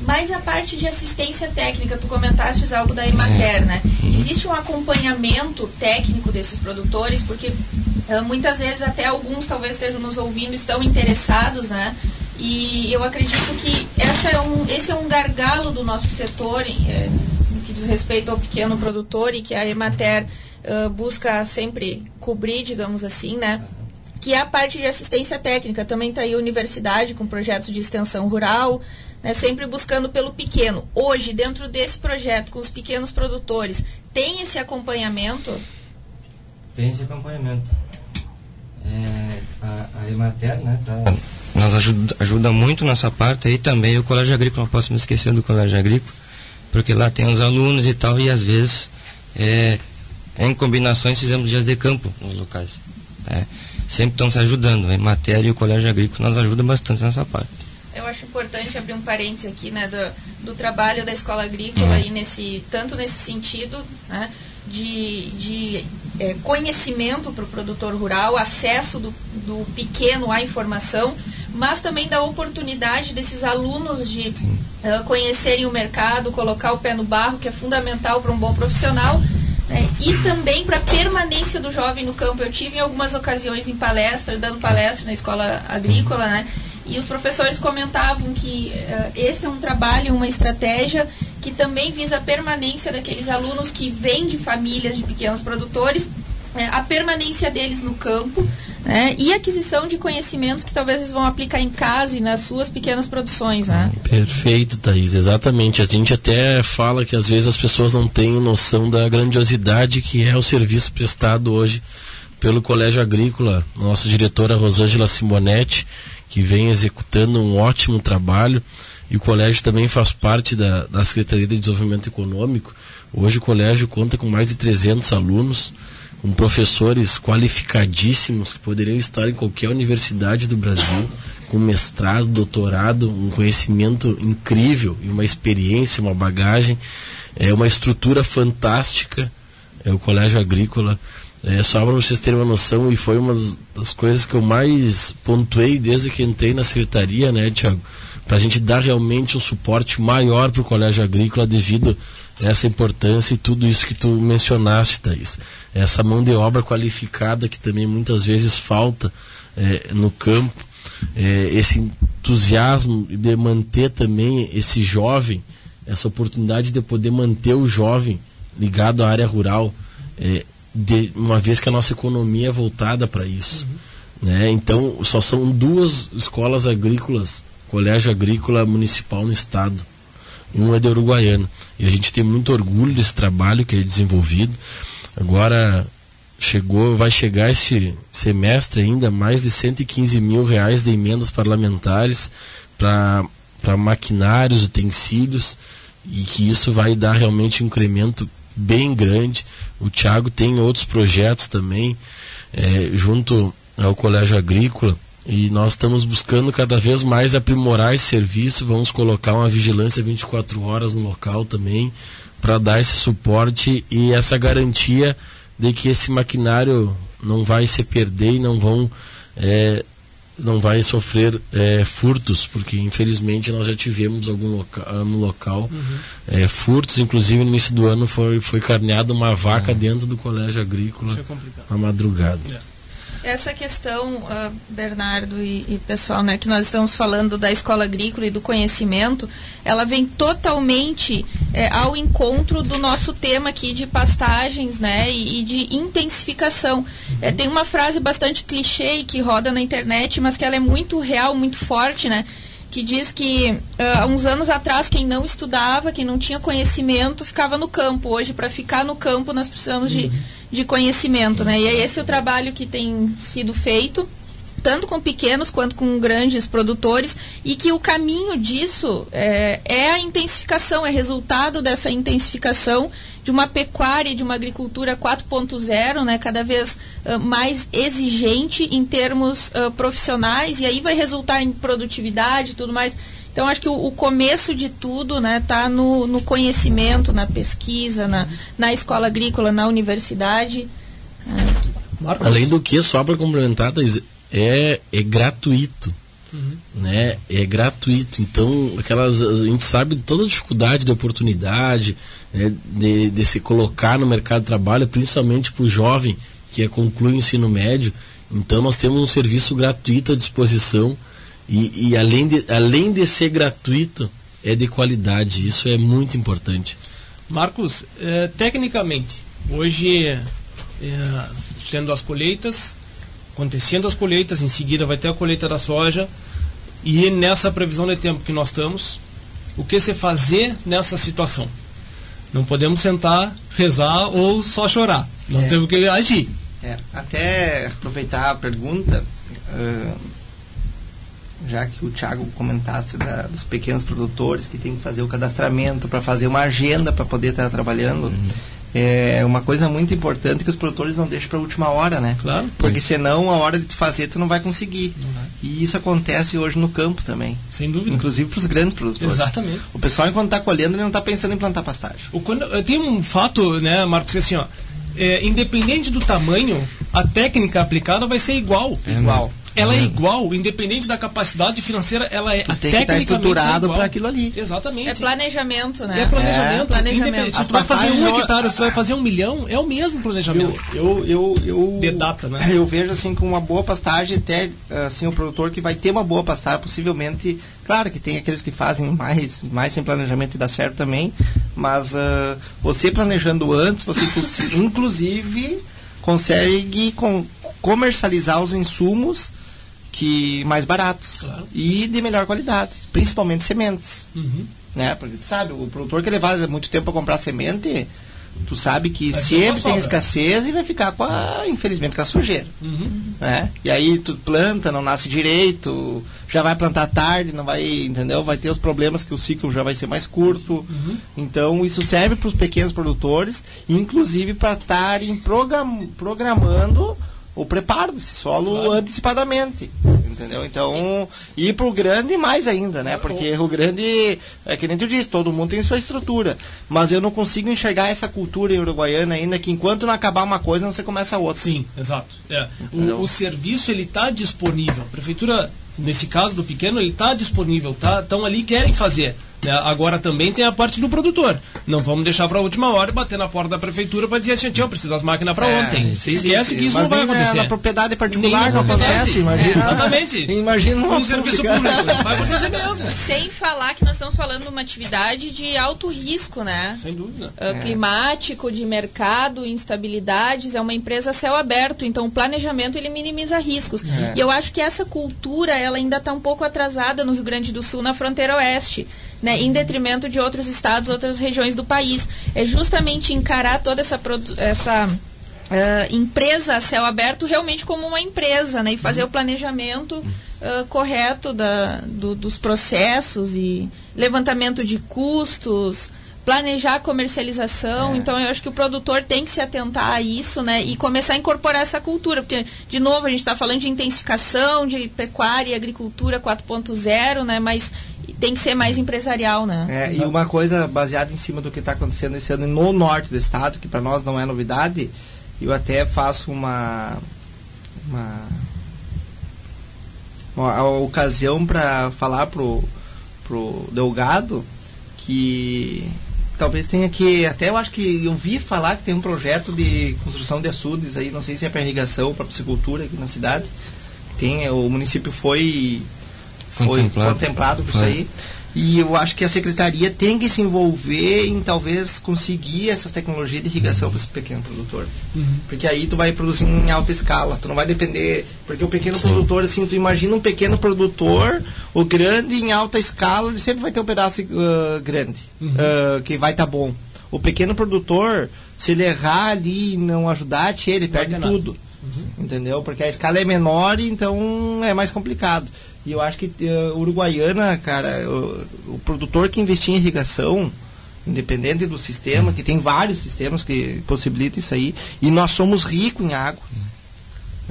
mas a parte de assistência técnica, tu comentaste algo da Emater, né? Existe um acompanhamento técnico desses produtores, porque uh, muitas vezes até alguns talvez estejam nos ouvindo, estão interessados, né? E eu acredito que essa é um, esse é um gargalo do nosso setor, é, no que diz respeito ao pequeno produtor, e que a Emater uh, busca sempre cobrir, digamos assim, né? que é a parte de assistência técnica. Também está aí a universidade com projetos de extensão rural, né, sempre buscando pelo pequeno. Hoje, dentro desse projeto, com os pequenos produtores, tem esse acompanhamento? Tem esse acompanhamento. É, a, a Emater, né, tá, nós ajuda, ajuda muito nessa parte aí também. O Colégio Agrícola, não posso me esquecer do Colégio Agrícola, porque lá tem os alunos e tal, e às vezes, é, em combinações, fizemos dias de campo nos locais. Né. Sempre estão se ajudando. A Emater e o Colégio Agrícola nos ajudam bastante nessa parte eu acho importante abrir um parênteses aqui, né, do, do trabalho da escola agrícola uhum. aí nesse, tanto nesse sentido, né, de, de é, conhecimento para o produtor rural, acesso do, do pequeno à informação, mas também da oportunidade desses alunos de uh, conhecerem o mercado, colocar o pé no barro, que é fundamental para um bom profissional, né, e também para a permanência do jovem no campo. Eu tive em algumas ocasiões em palestra, dando palestra na escola agrícola, né, e os professores comentavam que uh, esse é um trabalho, uma estratégia que também visa a permanência daqueles alunos que vêm de famílias de pequenos produtores, uh, a permanência deles no campo né, e aquisição de conhecimentos que talvez eles vão aplicar em casa e nas suas pequenas produções. Né? Perfeito, Thaís, exatamente. A gente até fala que às vezes as pessoas não têm noção da grandiosidade que é o serviço prestado hoje pelo Colégio Agrícola, nossa diretora Rosângela Simonetti, que vem executando um ótimo trabalho. E o colégio também faz parte da, da Secretaria de Desenvolvimento Econômico. Hoje o colégio conta com mais de 300 alunos, com professores qualificadíssimos que poderiam estar em qualquer universidade do Brasil, com mestrado, doutorado, um conhecimento incrível e uma experiência, uma bagagem, é uma estrutura fantástica. É o colégio agrícola. É, só para vocês terem uma noção, e foi uma das coisas que eu mais pontuei desde que entrei na secretaria, né, Tiago? Para a gente dar realmente um suporte maior para o colégio agrícola devido a essa importância e tudo isso que tu mencionaste, Thaís. Essa mão de obra qualificada que também muitas vezes falta é, no campo, é, esse entusiasmo de manter também esse jovem, essa oportunidade de poder manter o jovem ligado à área rural. É, de, uma vez que a nossa economia é voltada para isso. Uhum. Né? Então, só são duas escolas agrícolas, colégio agrícola municipal no estado. Um é de Uruguaiana. E a gente tem muito orgulho desse trabalho que é desenvolvido. Agora chegou, vai chegar esse semestre ainda mais de 115 mil reais de emendas parlamentares para maquinários, utensílios, e que isso vai dar realmente um incremento bem grande. O Tiago tem outros projetos também, é, junto ao Colégio Agrícola, e nós estamos buscando cada vez mais aprimorar esse serviço. Vamos colocar uma vigilância 24 horas no local também, para dar esse suporte e essa garantia de que esse maquinário não vai se perder e não vão é, não vai sofrer é, furtos, porque infelizmente nós já tivemos algum loca no local uhum. é, furtos, inclusive no início do ano foi, foi carneada uma vaca uhum. dentro do colégio agrícola é na madrugada. Essa questão, uh, Bernardo e, e, pessoal, né, que nós estamos falando da escola agrícola e do conhecimento, ela vem totalmente é, ao encontro do nosso tema aqui de pastagens né, e, e de intensificação. É, tem uma frase bastante clichê que roda na internet, mas que ela é muito real, muito forte, né? que diz que uh, há uns anos atrás quem não estudava, quem não tinha conhecimento, ficava no campo. Hoje, para ficar no campo, nós precisamos de, de conhecimento, né? E é esse o trabalho que tem sido feito tanto com pequenos quanto com grandes produtores, e que o caminho disso é, é, a intensificação, é resultado dessa intensificação de uma pecuária, de uma agricultura 4.0, né, cada vez uh, mais exigente em termos uh, profissionais, e aí vai resultar em produtividade e tudo mais. Então, acho que o, o, começo de tudo está né, tá no, no, conhecimento, na pesquisa, na, na escola agrícola, na universidade. É. Além do que, só para complementar, é, é gratuito. Uhum. Né? É gratuito. Então, aquelas, a gente sabe toda a dificuldade de oportunidade, né? de, de se colocar no mercado de trabalho, principalmente para o jovem que é, conclui o ensino médio. Então, nós temos um serviço gratuito à disposição e, e além, de, além de ser gratuito, é de qualidade. Isso é muito importante. Marcos, é, tecnicamente, hoje, é, tendo as colheitas, acontecendo as colheitas, em seguida vai ter a colheita da soja, e nessa previsão de tempo que nós estamos, o que se fazer nessa situação? Não podemos sentar, rezar ou só chorar. Nós é. temos que agir. É. Até aproveitar a pergunta, uh, já que o Thiago comentasse da, dos pequenos produtores que tem que fazer o cadastramento para fazer uma agenda para poder estar trabalhando. Uhum é uma coisa muito importante que os produtores não deixam para a última hora, né? Claro. Porque senão a hora de fazer tu não vai conseguir. E isso acontece hoje no campo também. Sem dúvida. Inclusive para os grandes produtores. Exatamente. O pessoal enquanto está colhendo ele não está pensando em plantar pastagem. O, quando, tem um fato, né, Marcos, assim, ó, é, independente do tamanho, a técnica aplicada vai ser igual. É, igual. Né? Ela é uhum. igual, independente da capacidade financeira, ela é tu tem que estar estruturado para aquilo ali. Exatamente. É planejamento, né? É planejamento. É, planejamento. Se tu vai fazer um hectare, se tu vai fazer um milhão, é o mesmo planejamento. Eu, eu, eu, eu de data, né? Eu vejo assim com uma boa pastagem até assim o produtor que vai ter uma boa pastagem, possivelmente, claro que tem aqueles que fazem mais, mais sem planejamento e dá certo também, mas uh, você planejando antes, você inclusive consegue com, comercializar os insumos que mais baratos claro. e de melhor qualidade, principalmente sementes. Uhum. Né? Porque sabe, o produtor que levar muito tempo para comprar semente, tu sabe que Vai sempre tem escassez e vai ficar com a, infelizmente, com a sujeira. Uhum. né? E aí tu planta, não nasce direito, já vai plantar tarde, não vai, entendeu? Vai ter os problemas que o ciclo já vai ser mais curto. Então isso serve para os pequenos produtores, inclusive para estarem program- programando o preparo desse solo Claro. antecipadamente. Entendeu? Então, e pro grande mais ainda, né? Porque o grande, é que nem tu disse, todo mundo tem sua estrutura. Mas eu não consigo enxergar essa cultura em uruguaiana ainda, que enquanto não acabar uma coisa, não você começa a outra. Sim, exato. É. O, o serviço ele está disponível. A prefeitura, nesse caso do pequeno, ele está disponível. Tá? Estão ali querem fazer. Né? Agora também tem a parte do produtor. Não vamos deixar para a última hora e bater na porta da prefeitura para dizer assim, tio, eu preciso das máquinas para É, ontem. sim, Esquece sim, que isso mas não vai nem na- acontecer. Na propriedade particular não acontece, imagina. É, exatamente. Imagina Um uma serviço pública. público. Vai acontecer mesmo. Sem falar que nós estamos falando de uma atividade de alto risco, né? Sem dúvida. Ah, climático, de mercado, instabilidades, é uma empresa a céu aberto, então o planejamento ele minimiza riscos. É. E eu acho que essa cultura ela ainda está um pouco atrasada no Rio Grande do Sul, na fronteira oeste, né, em detrimento de outros estados, outras regiões do país. É justamente encarar toda essa essa ah, empresa a céu aberto realmente como uma empresa, né, e fazer o planejamento ah, correto da, do- dos processos e levantamento de custos, planejar a comercialização. Então eu acho que o produtor tem que se atentar a isso, né, e começar a incorporar essa cultura, porque de novo a gente está falando de intensificação, de pecuária e agricultura 4.0, né, mas tem que ser mais empresarial, né? É, e uma coisa baseada em cima do que está acontecendo esse ano no norte do estado, que para nós não é novidade, eu até faço uma uma, uma ocasião para falar pro pro Delgado que talvez tenha que até eu acho que eu vi falar que tem um projeto de construção de açudes aí, não sei se é para irrigação para piscicultura aqui na cidade. Tem o município foi foi Contemplado. contemplado com isso aí. E eu acho que a secretaria tem que se envolver em talvez conseguir essas tecnologias de irrigação para esse pequeno produtor. Porque aí tu vai produzir em alta escala, tu não vai depender. Porque o pequeno produtor, assim, tu imagina um pequeno produtor, o grande em alta escala, ele sempre vai ter um pedaço ah, grande, ah, que vai estar bom. O pequeno produtor, se ele errar ali e não ajudar, tchê, ele perde tudo. Entendeu? Porque a escala é menor, então é mais complicado. E eu acho que eh, Uruguaiana, cara, o, o produtor que investir em irrigação, independente do sistema, que tem vários sistemas que possibilitam isso aí, e nós somos ricos em água.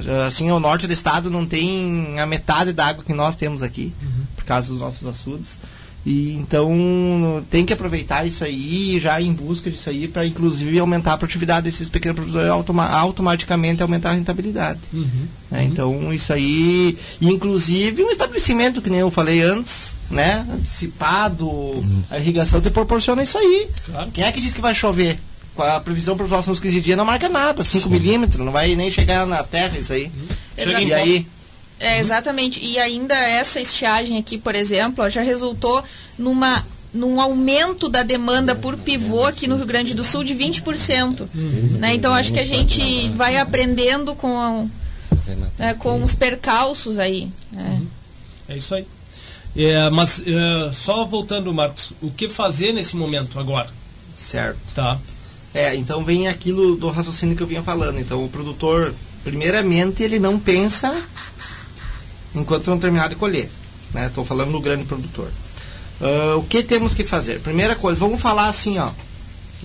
Eh, Assim, o norte do estado não tem a metade da água que nós temos aqui, por causa dos nossos açudes. E então tem que aproveitar isso aí, já em busca disso aí, para inclusive aumentar a produtividade desses pequenos produtores, automa automaticamente aumentar a rentabilidade. Uhum. né? Então isso aí, inclusive um estabelecimento que nem eu falei antes, né, antecipado, a irrigação te proporciona isso aí. Claro. Quem é que diz que vai chover? Com a previsão para os próximos 15 dias não marca nada, 5 milímetros, não vai nem chegar na terra isso aí. Chega E aí, É, exatamente. E ainda essa estiagem aqui, por exemplo, ó, já resultou numa num aumento da demanda por pivô aqui no Rio Grande do Sul de 20%. Né? Então acho que a gente vai aprendendo com, a- né, com os percalços aí. né? É isso aí. É, mas é, só voltando, Marcos, o que fazer nesse momento agora? certo. Tá. É, então vem aquilo do raciocínio que eu vinha falando. Então o produtor, primeiramente, ele não pensa enquanto não terminar de colher. Estou falando do grande produtor. Ah, o que temos que fazer? Primeira coisa, vamos falar assim, ó.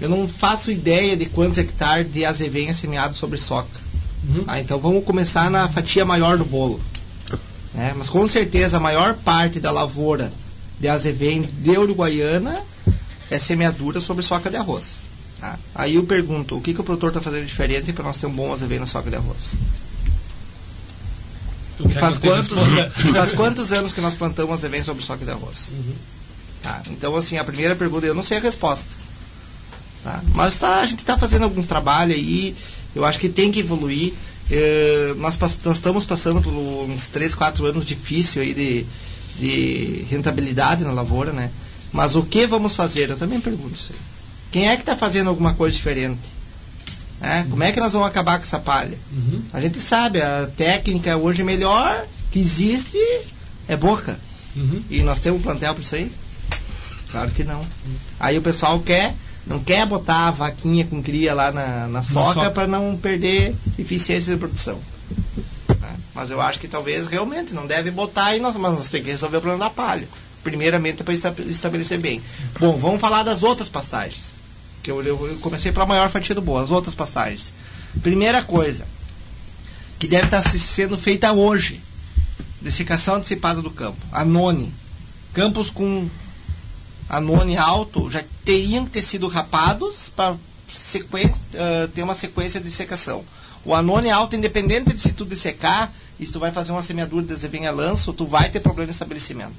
Eu não faço ideia de quantos hectares de azevenha semeado sobre soca. Uhum. Tá, então vamos começar na fatia maior do bolo. né? Mas com certeza a maior parte da lavoura de azevenha de Uruguaiana é semeadura sobre soca de arroz. tá? Aí eu pergunto, o que, que o produtor está fazendo diferente para nós ter um bom azeveia na soca de arroz? Faz quantos, faz quantos anos que nós plantamos azeveia sobre soca de arroz? Tá, então, assim, a primeira pergunta, eu não sei a resposta. Tá? Mas tá, a gente está fazendo alguns trabalhos aí, eu acho que tem que evoluir. Eh, nós, nós estamos passando por uns 3, 4 anos difíceis aí de, de rentabilidade na lavoura, né? Mas o que vamos fazer? Eu também pergunto isso aí. Quem é que está fazendo alguma coisa diferente? É, Como é que nós vamos acabar com essa palha? Uhum. A gente sabe, a técnica hoje melhor que existe é boca. Uhum. E nós temos um plantel para isso aí? Claro que não. Aí o pessoal quer não quer botar a vaquinha com cria lá na, na soca soca. para não perder eficiência de produção. né? Mas eu acho que talvez realmente não deve botar, e nós, mas nós temos que resolver o problema da palha. Primeiramente para estabelecer bem. Bom, vamos falar das outras pastagens. Que eu, eu, eu comecei pela maior fatia do bolo, as outras pastagens. Primeira coisa, que deve estar se- sendo feita hoje. Dessecação antecipada do campo. Anone. Campos com anone alto já teriam que ter sido rapados para ter uma sequência de secação. O anone alto, independente de se tu dessecar, e se tu vai fazer uma semeadura de desenha lanço, tu vai ter problema de estabelecimento.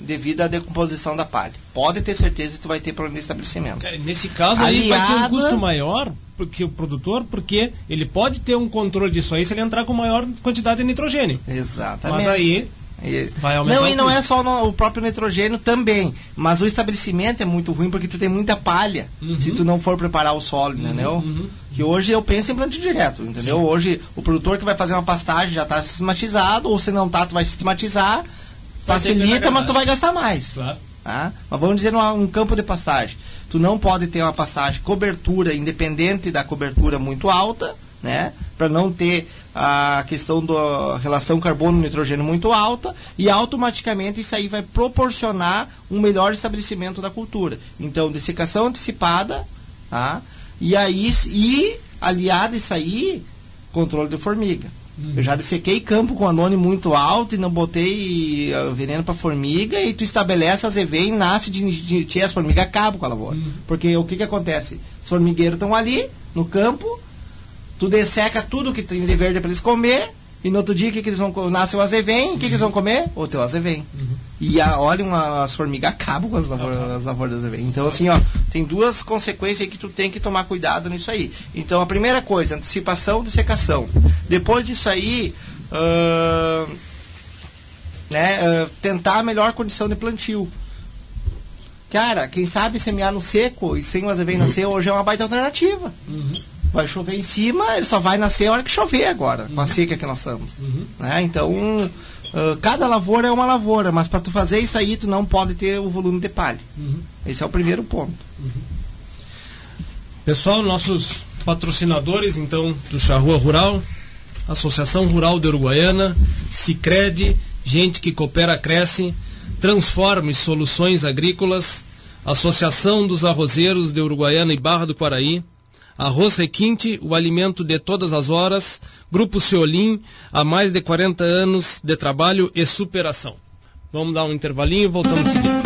Devido à decomposição da palha. Pode ter certeza que tu vai ter problema de estabelecimento. É, Nesse caso aí vai ter um custo maior porque o produtor, porque ele pode ter um controle disso aí se ele entrar com maior quantidade de nitrogênio. Exatamente. Mas aí E- Vai aumentar não, e não é só no- o próprio nitrogênio também, mas o estabelecimento é muito ruim porque tu tem muita palha Uhum. se tu não for preparar o solo, entendeu? Que hoje eu penso em plantio direto, entendeu? Hoje o produtor que vai fazer uma pastagem já está sistematizado, ou se não tá, tu vai sistematizar, que facilita, mas tu vai gastar mais. Claro. Tá? Mas vamos dizer numa- um campo de pastagem. Tu não pode ter uma pastagem cobertura independente da cobertura muito alta, né? Para não ter a questão da relação carbono-nitrogênio muito alta e automaticamente isso aí vai proporcionar um melhor estabelecimento da cultura. Então, dessecação antecipada, tá? E aí e aliado isso aí, controle de formiga. Eu já dessequei campo com anone muito alto e não botei eh, veneno para formiga e tu estabelece as EV e nasce de, de, de as formigas acabam com a lavoura. Porque o que que acontece? Os formigueiros estão ali no campo, tu desseca tudo que tem de verde para eles comer e no outro dia que, que eles vão nasce o azevém, o que, que eles vão comer? O teu azevém. E a, olha, uma, as formigas acabam com as lavouras, as lavouras do azevém. Então assim, ó, tem duas consequências aí que tu tem que tomar cuidado nisso aí. Então a primeira coisa, antecipação de secação. Depois disso aí, ahn, né, ah, tentar a melhor condição de plantio. Cara, quem sabe semear no seco e sem o azevém nascer hoje é uma baita alternativa. Vai chover em cima, ele só vai nascer a hora que chover agora, com a seca que nós estamos. Né? Então, ah, cada lavoura é uma lavoura, mas para tu fazer isso aí, tu não pode ter o volume de palha. Esse é o primeiro ponto. Pessoal, nossos patrocinadores, então, do Charrua Rural, Associação Rural de Uruguaiana, Cicred, Gente que Coopera Cresce, Transforme Soluções Agrícolas, Associação dos Arrozeiros de Uruguaiana e Barra do Quaraí, Arroz Requinte, o alimento de todas as horas, Grupo Ceolim, há mais de 40 anos de trabalho e superação. Vamos dar um intervalinho e voltamos em seguida.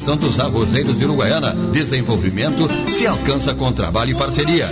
Associação dos Arrozeiros de Uruguaiana. Desenvolvimento se alcança com trabalho e parceria.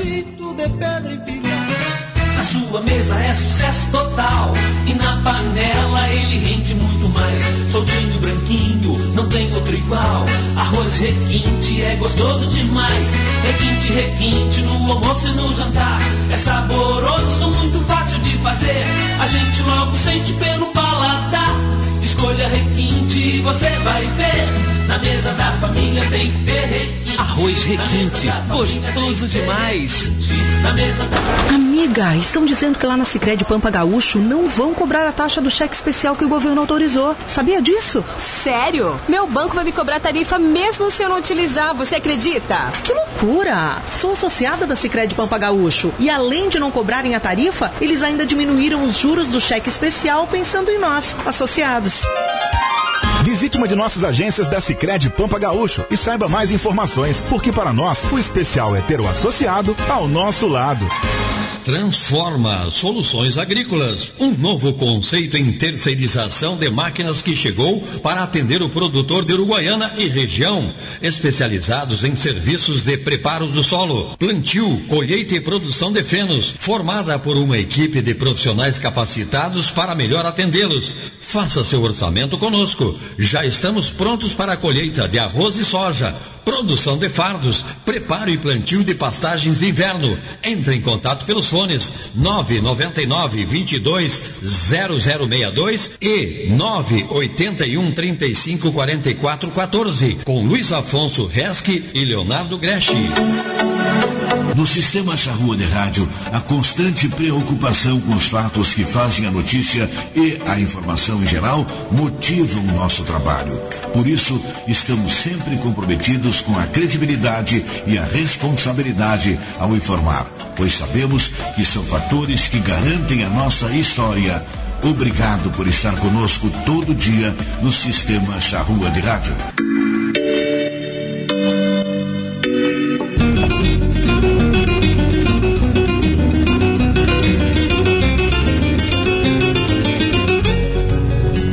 A sua mesa é sucesso total. E na panela ele rende muito mais. Soltinho, branquinho, não tem outro igual. Arroz requinte é gostoso demais. Requinte, requinte no almoço e no jantar. É saboroso, muito fácil de fazer. A gente logo sente pelo paladar. Escolha requinte e você vai ver. Na mesa da família tem que ter requinte. Arroz requinte, gostoso demais. requinte. Na mesa da Amiga, estão dizendo que lá na Sicredi Pampa Gaúcho não vão cobrar a taxa do cheque especial que o governo autorizou. Sabia disso? Sério? Meu banco vai me cobrar tarifa mesmo se eu não utilizar, você acredita? Que loucura! Sou associada da Sicredi Pampa Gaúcho e além de não cobrarem a tarifa, eles ainda diminuíram os juros do cheque especial pensando em nós, associados. Visite uma de nossas agências da Sicredi Pampa Gaúcho e saiba mais informações, porque para nós o especial é ter o associado ao nosso lado. Transforma Soluções Agrícolas, um novo conceito em terceirização de máquinas que chegou para atender o produtor de Uruguaiana e região, especializados em serviços de preparo do solo, plantio, colheita e produção de fenos, formada por uma equipe de profissionais capacitados para melhor atendê-los. Faça seu orçamento conosco. Já estamos prontos para a colheita de arroz e soja produção de fardos, preparo e plantio de pastagens de inverno. Entre em contato pelos fones 999 22 0062 e 981 35 44 14 com Luiz Afonso Resque e Leonardo Greschi. No sistema Charrua de Rádio, a constante preocupação com os fatos que fazem a notícia e a informação em geral motivam o nosso trabalho. Por isso, estamos sempre comprometidos com a credibilidade e a responsabilidade ao informar, pois sabemos que são fatores que garantem a nossa história. Obrigado por estar conosco todo dia no sistema Charrua de Rádio.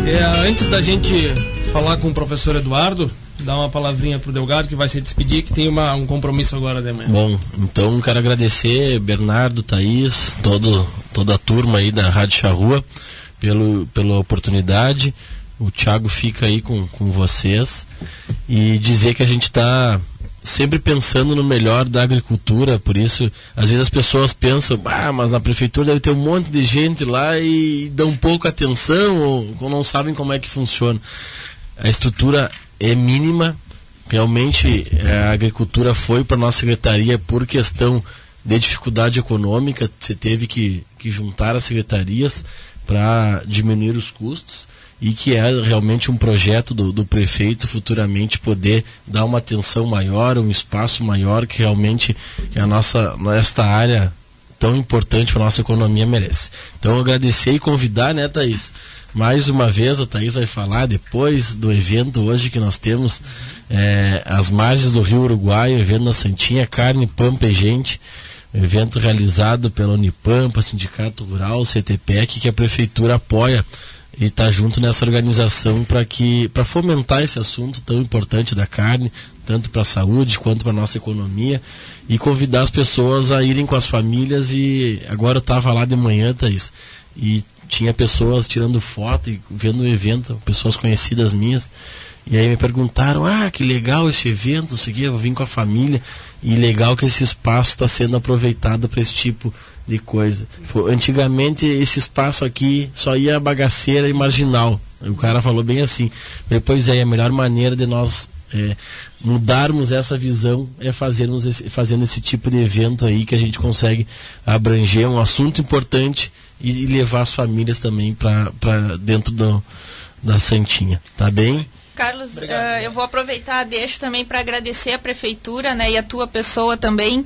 É, antes da gente falar com o professor Eduardo, dar uma palavrinha pro Delgado que vai se despedir, que tem uma, um compromisso agora de manhã. Bom, então quero agradecer Bernardo, Thaís, todo, toda a turma aí da Rádio Charrua pelo, pela oportunidade. O Thiago fica aí com, com vocês e dizer que a gente está sempre pensando no melhor da agricultura, por isso, às vezes as pessoas pensam, ah, mas na prefeitura deve ter um monte de gente lá e dão pouca atenção ou, ou não sabem como é que funciona. A estrutura é mínima, realmente eh, a agricultura foi para nossa secretaria por questão de dificuldade econômica, você teve que, que juntar as secretarias para diminuir os custos e que é realmente um projeto do, do, prefeito futuramente poder dar uma atenção maior, um espaço maior que realmente a nossa esta área tão importante para a nossa economia merece. Então agradecer e convidar, né, Thaís? Mais uma vez a Thaís vai falar depois do evento hoje que nós temos é, as margens do Rio Uruguai, o evento na Santinha, Carne, Pampa e Gente. Evento realizado pela Unipampa, Sindicato Rural, CTPEC, que a prefeitura apoia e está junto nessa organização para que para fomentar esse assunto tão importante da carne, tanto para a saúde quanto para a nossa economia e convidar as pessoas a irem com as famílias e agora eu estava lá de manhã, Thaís, e tinha pessoas tirando foto e vendo o evento, pessoas conhecidas minhas, e aí me perguntaram, ah, que legal esse evento, eu vim com a família, e legal que esse espaço está sendo aproveitado para esse tipo de coisa. Antigamente esse espaço aqui só ia bagaceira e marginal. O cara falou bem assim. Depois é a melhor maneira de nós é, mudarmos essa visão é fazermos esse, fazendo esse tipo de evento aí que a gente consegue abranger um assunto importante e, e levar as famílias também para dentro do, da Santinha. Tá bem? Carlos, uh, eu vou aproveitar, deixo também para agradecer a prefeitura né, e a tua pessoa também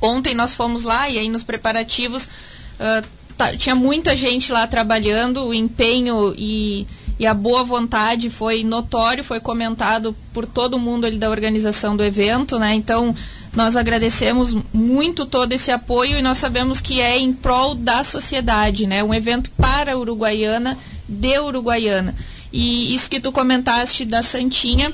Ontem nós fomos lá e aí nos preparativos uh, tá, tinha muita gente lá trabalhando, o empenho e, e, a boa vontade foi notório, foi comentado por todo mundo ali da organização do evento, né? Então nós agradecemos muito todo esse apoio e nós sabemos que é em prol da sociedade, né? Um evento para a Uruguaiana, de Uruguaiana. E isso que tu comentaste da Santinha,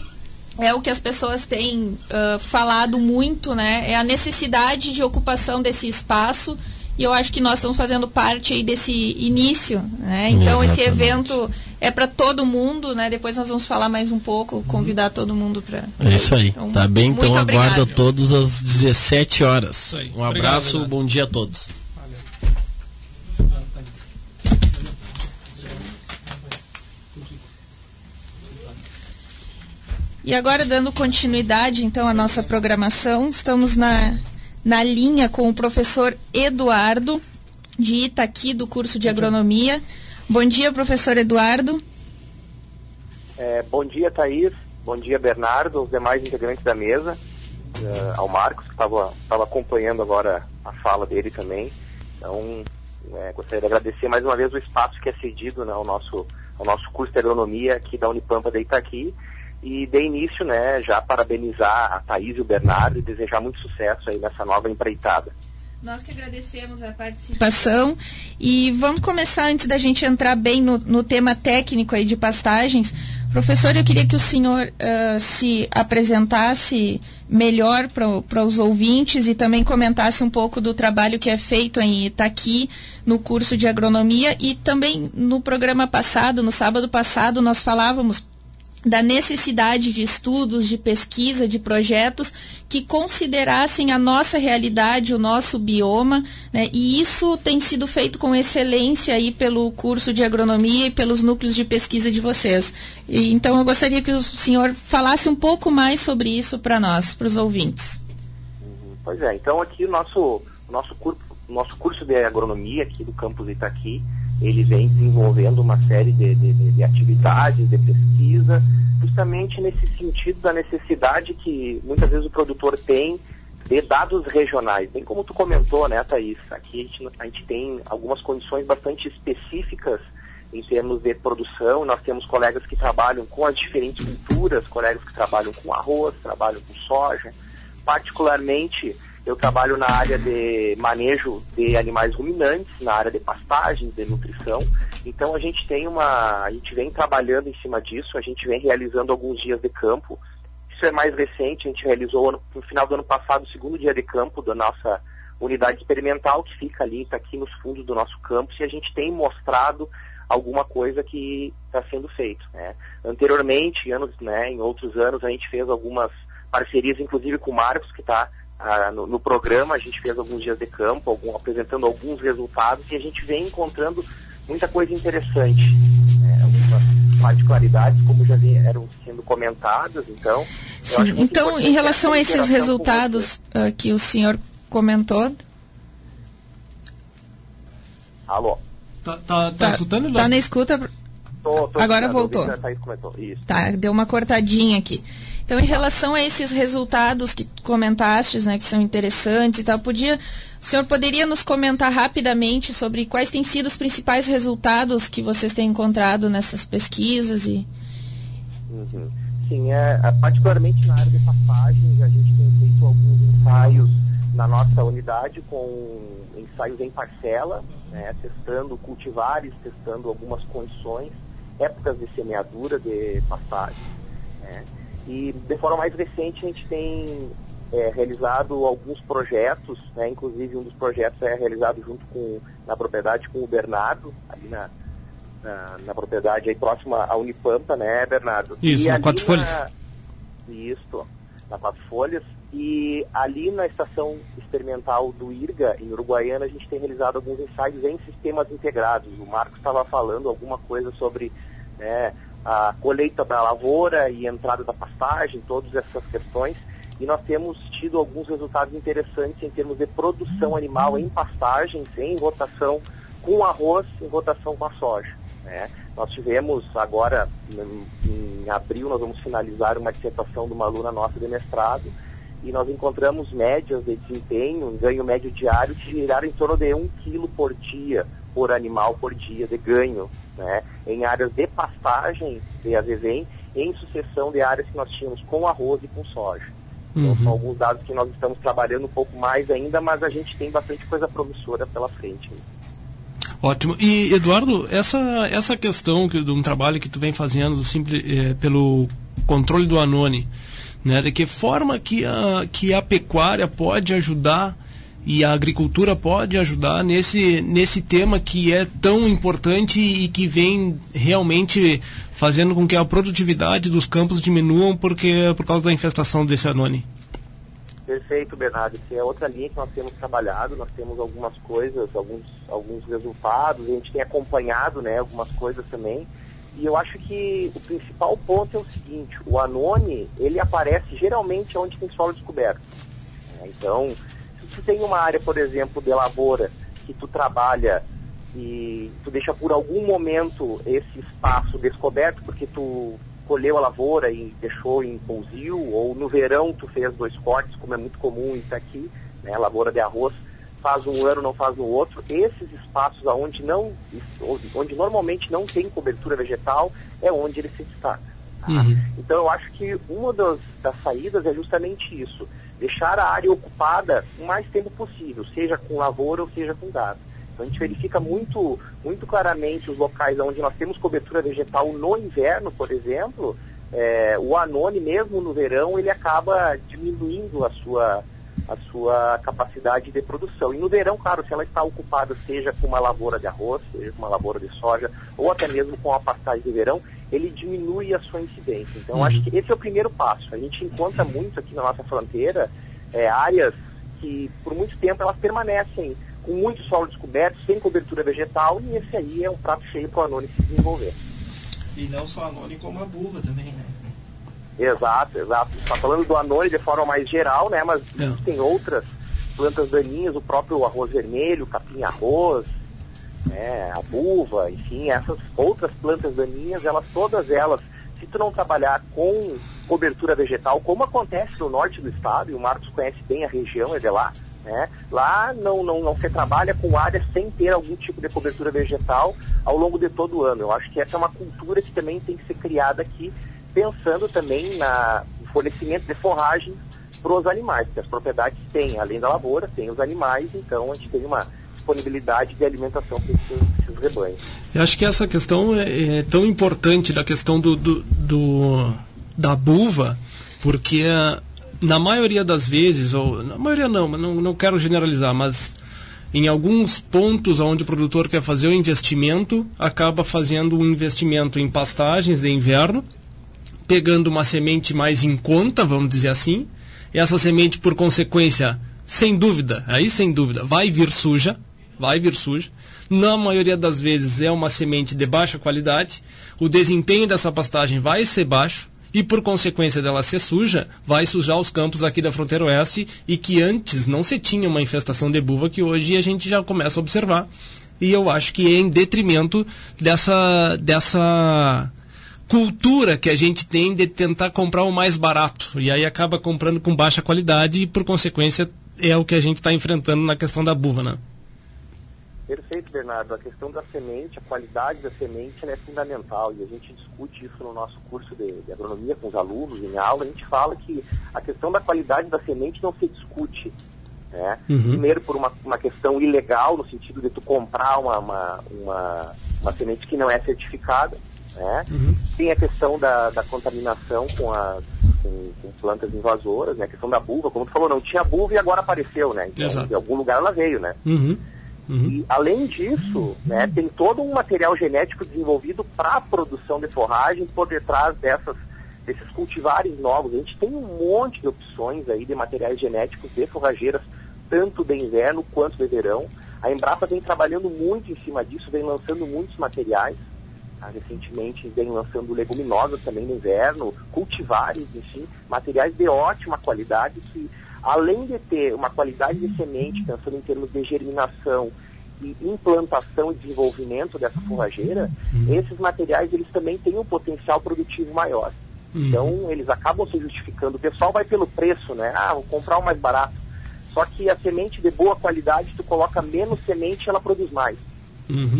é o que as pessoas têm uh, falado muito, né? É a necessidade de ocupação desse espaço e eu acho que nós estamos fazendo parte aí desse início, né? Então Exatamente. esse evento é para todo mundo, né? Depois nós vamos falar mais um pouco, convidar todo mundo para. É isso aí. Então, tá bem, então aguardo todos às 17 horas. Um abraço, Obrigado, bom dia a todos. E agora, dando continuidade, então, à nossa programação, estamos na, na linha com o professor Eduardo, de Itaqui, do curso de Agronomia. Bom dia, professor Eduardo. É, bom dia, Thaís. Bom dia, Bernardo, aos demais integrantes da mesa, uh, ao Marcos, que estava acompanhando agora a fala dele também. Então, é, gostaria de agradecer mais uma vez o espaço que é cedido né, ao, nosso, ao nosso curso de agronomia aqui da Unipampa de Itaqui e de início, né, já parabenizar a Thaís e o Bernardo e desejar muito sucesso aí nessa nova empreitada. Nós que agradecemos a participação e vamos começar antes da gente entrar bem no, no tema técnico aí de pastagens. Professor, eu queria que o senhor uh, se apresentasse melhor para os ouvintes e também comentasse um pouco do trabalho que é feito em Itaqui no curso de agronomia e também no programa passado, no sábado passado, nós falávamos da necessidade de estudos, de pesquisa, de projetos que considerassem a nossa realidade, o nosso bioma, né? e isso tem sido feito com excelência aí pelo curso de agronomia e pelos núcleos de pesquisa de vocês. E, então eu gostaria que o senhor falasse um pouco mais sobre isso para nós, para os ouvintes. Pois é, então aqui o nosso, nosso, curso, nosso curso de agronomia aqui do campus Itaqui, ele vem desenvolvendo uma série de, de, de, atividades, de pesquisa, justamente nesse sentido da necessidade que muitas vezes o produtor tem de dados regionais. Bem como tu comentou, né, Thaís? Aqui a gente, a gente tem algumas condições bastante específicas em termos de produção. Nós temos colegas que trabalham com as diferentes culturas, colegas que trabalham com arroz, trabalham com soja. Particularmente, eu trabalho na área de manejo de animais ruminantes, na área de pastagem, de nutrição. Então a gente tem uma, a gente vem trabalhando em cima disso, a gente vem realizando alguns dias de campo. Isso é mais recente, a gente realizou no final do ano passado o segundo dia de campo da nossa unidade experimental que fica ali, está aqui nos fundos do nosso campus e a gente tem mostrado alguma coisa que está sendo feito. Né? Anteriormente, anos, né, em outros anos, a gente fez algumas parcerias, inclusive com o Marcos, que está ah, no, no, programa, a gente fez alguns dias de campo, algum, apresentando alguns resultados e a gente vem encontrando muita coisa interessante. Né? Algumas particularidades, como já eram sendo comentadas, então. Sim, então, em relação a esses resultados uh, que o senhor comentou. Alô? Tá, tá, tá, tá escutando? Tá na escuta. Tô, tô Agora voltou. Isso. Tá, deu uma cortadinha aqui. Então, em relação a esses resultados que comentaste, né, que são interessantes e tal, podia, o senhor poderia nos comentar rapidamente sobre quais têm sido os principais resultados que vocês têm encontrado nessas pesquisas e uhum. Sim, é, é, particularmente na área de passagens, a gente tem feito alguns ensaios na nossa unidade com ensaios em parcela, né, testando cultivares, testando algumas condições, épocas de semeadura de passagem. Né. E de forma mais recente a gente tem é, realizado alguns projetos, né, inclusive um dos projetos é realizado junto com, na propriedade com o Bernardo, ali na, na, na propriedade aí próxima à Unipampa, né, Bernardo? Isso, e na Quatro Folhas. Isso, na Quatro Folhas. E ali na estação experimental do IRGA, em Uruguaiana, a gente tem realizado alguns ensaios em sistemas integrados. O Marcos estava falando alguma coisa sobre né, a colheita da lavoura e entrada da pastagem, todas essas questões. E nós temos tido alguns resultados interessantes em termos de produção animal em pastagens, em rotação com arroz, em rotação com a soja. Né? Nós tivemos agora, em, em abril, nós vamos finalizar uma dissertação de uma aluna nossa de mestrado, e nós encontramos médias de desempenho, um ganho médio diário, que giraram em torno de um quilo por dia, por animal por dia de ganho né, em áreas de pastagem de azevém, em sucessão de áreas que nós tínhamos com arroz e com soja. Então, são alguns dados que nós estamos trabalhando um pouco mais ainda, mas a gente tem bastante coisa promissora pela frente. Ótimo. E, Eduardo, essa, essa questão que, de um trabalho que tu vem fazendo simples, é, pelo controle do Anone, né, de que forma que a, que a pecuária pode ajudar e a agricultura pode ajudar nesse, nesse tema que é tão importante e que vem realmente fazendo com que a produtividade dos campos diminuam porque, por causa da infestação desse anone. Perfeito, Bernardo. Essa é outra linha que nós temos trabalhado, nós temos algumas coisas, alguns, alguns resultados, a gente tem acompanhado né, algumas coisas também. E eu acho que o principal ponto é o seguinte, o anone, ele aparece geralmente onde tem solo descoberto. Então, tu tem uma área, por exemplo, de lavoura, que tu trabalha e tu deixa por algum momento esse espaço descoberto, porque tu colheu a lavoura e deixou em pousio, ou no verão tu fez dois cortes, como é muito comum isso aqui, né, lavoura de arroz, faz um ano, não faz no outro. Esses espaços onde, não, onde normalmente não tem cobertura vegetal é onde ele se destaca. Tá? Uhum. Então eu acho que uma das, das saídas é justamente isso deixar a área ocupada o mais tempo possível, seja com lavoura ou seja com gado. Então a gente verifica muito, muito claramente os locais onde nós temos cobertura vegetal no inverno, por exemplo, é, o anone mesmo no verão ele acaba diminuindo a sua, a sua capacidade de produção. E no verão, claro, se ela está ocupada seja com uma lavoura de arroz, seja com uma lavoura de soja, ou até mesmo com a pastagem de verão, ele diminui a sua incidência. Então, acho que esse é o primeiro passo. A gente encontra muito aqui na nossa fronteira é, áreas que, por muito tempo, elas permanecem com muito solo descoberto, sem cobertura vegetal, e esse aí é um prato cheio para o anônimo se desenvolver. E não só anônimo, como a buva também, né? Exato, exato. Está falando do anônimo de forma mais geral, né? Mas É. existem outras plantas daninhas, o próprio arroz vermelho, capim-arroz, né? a buva, enfim, essas outras plantas daninhas, elas todas elas, se tu não trabalhar com cobertura vegetal, como acontece no norte do estado, e o Marcos conhece bem a região, é de lá, né? Lá não, não, não se trabalha com áreas sem ter algum tipo de cobertura vegetal ao longo de todo o ano. Eu acho que essa é uma cultura que também tem que ser criada aqui, pensando também na, no fornecimento de forragem para os animais, porque as propriedades têm, além da lavoura, tem os animais, então a gente tem uma disponibilidade de alimentação para esses, rebanhos. Eu acho que essa questão é, é tão importante da questão do, do, do- da buva, porque ah, na maioria das vezes, ou na maioria não, mas não, não quero generalizar, mas em alguns pontos onde o produtor quer fazer o investimento, acaba fazendo um investimento em pastagens de inverno, pegando uma semente mais em conta, vamos dizer assim. Essa semente, por consequência, sem dúvida, aí sem dúvida, vai vir suja, vai vir suja. Na maioria das vezes é uma semente de baixa qualidade. O desempenho dessa pastagem vai ser baixo e, por consequência dela ser suja, vai sujar os campos aqui da fronteira oeste e que antes não se tinha uma infestação de buva que hoje a gente já começa a observar. E eu acho que é em detrimento dessa, dessa cultura que a gente tem de tentar comprar o mais barato e aí acaba comprando com baixa qualidade e por consequência é o que a gente está enfrentando na questão da buva, né? Bernardo. A questão da semente, a qualidade da semente é fundamental e a gente discute isso no nosso curso de, de agronomia com os alunos, em aula. A gente fala que a questão da qualidade da semente não se discute. Né? Uhum. Primeiro por uma, uma questão ilegal, no sentido de tu comprar uma, uma, uma, uma semente que não é certificada. Né? Tem a questão da, da contaminação com, as, com, com plantas invasoras, né? a questão da buva, como tu falou, não tinha buva e agora apareceu, né? Então, Exato. de algum lugar ela veio, né? Uhum. E, além disso, né, tem todo um material genético desenvolvido para a produção de forragem por detrás dessas, desses cultivares novos. A gente tem um monte de opções aí de materiais genéticos de forrageiras, tanto de inverno quanto de verão. A Embrapa vem trabalhando muito em cima disso, vem lançando muitos materiais. Ah, recentemente vem lançando leguminosas também no inverno, cultivares, enfim, materiais de ótima qualidade que, além de ter uma qualidade de semente, pensando em termos de germinação e implantação e desenvolvimento dessa forrageira, esses materiais eles também têm um potencial produtivo maior. Então eles acabam se justificando. O pessoal vai pelo preço, né? Ah, vou comprar o mais barato. Só que a semente de boa qualidade, tu coloca menos semente, ela produz mais.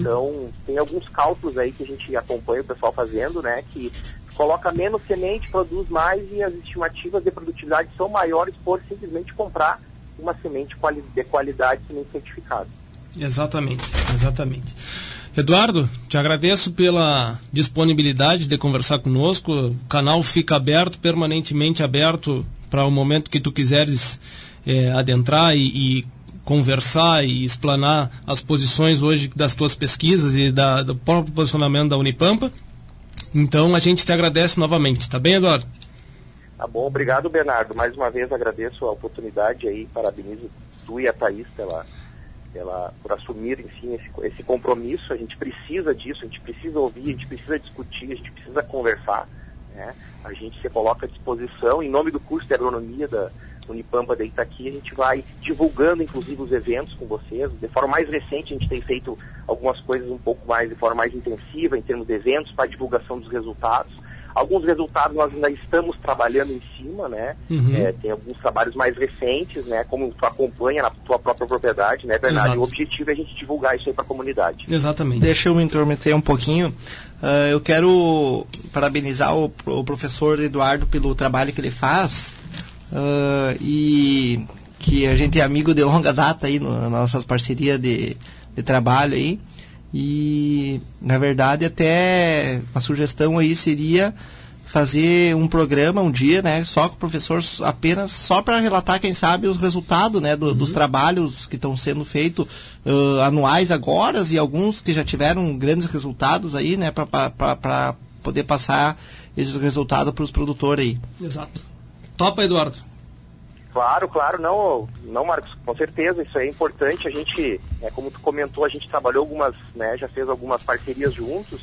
Então, tem alguns cálculos aí que a gente acompanha o pessoal fazendo, né? Que coloca menos semente, produz mais e as estimativas de produtividade são maiores por simplesmente comprar uma semente de qualidade semente certificada. Exatamente, exatamente. Eduardo, te agradeço pela disponibilidade de conversar conosco. O canal fica aberto, permanentemente aberto, para o momento que tu quiseres eh, adentrar e, e conversar e explanar as posições hoje das tuas pesquisas e da, do próprio posicionamento da Unipampa. Então a gente te agradece novamente, tá bem, Eduardo? Tá bom, obrigado Bernardo. Mais uma vez agradeço a oportunidade aí, parabenizo tu e a Thaís pela, pela, por assumir enfim, esse, esse compromisso. A gente precisa disso, a gente precisa ouvir, a gente precisa discutir, a gente precisa conversar. Né? A gente se coloca à disposição, em nome do curso de agronomia da Unipampa de Itaqui, a gente vai divulgando inclusive os eventos com vocês. De forma mais recente, a gente tem feito algumas coisas um pouco mais, de forma mais intensiva, em termos de eventos, para divulgação dos resultados. Alguns resultados nós ainda estamos trabalhando em cima, né? Uhum. É, tem alguns trabalhos mais recentes, né? Como tu acompanha na tua própria propriedade, né, Bernardo? Exato. O objetivo é a gente divulgar isso aí para a comunidade. Exatamente. Deixa eu me intrometer um pouquinho. Ah, eu quero parabenizar o, o professor Eduardo pelo trabalho que ele faz ah, e que a gente é amigo de longa data aí no- nas nossas parcerias de, de trabalho aí. E na verdade até uma sugestão aí seria fazer um programa um dia, né, só com o professor apenas só para relatar, quem sabe, os resultados, né, do- dos trabalhos que estão sendo feitos ãh, anuais agora e alguns que já tiveram grandes resultados aí, né, para poder passar esses resultados para os produtores aí. Exato. Topa, Eduardo. Claro, claro, não, não, Marcos, com certeza, isso é importante. A gente, é, como tu comentou, a gente trabalhou algumas, né, já fez algumas parcerias juntos.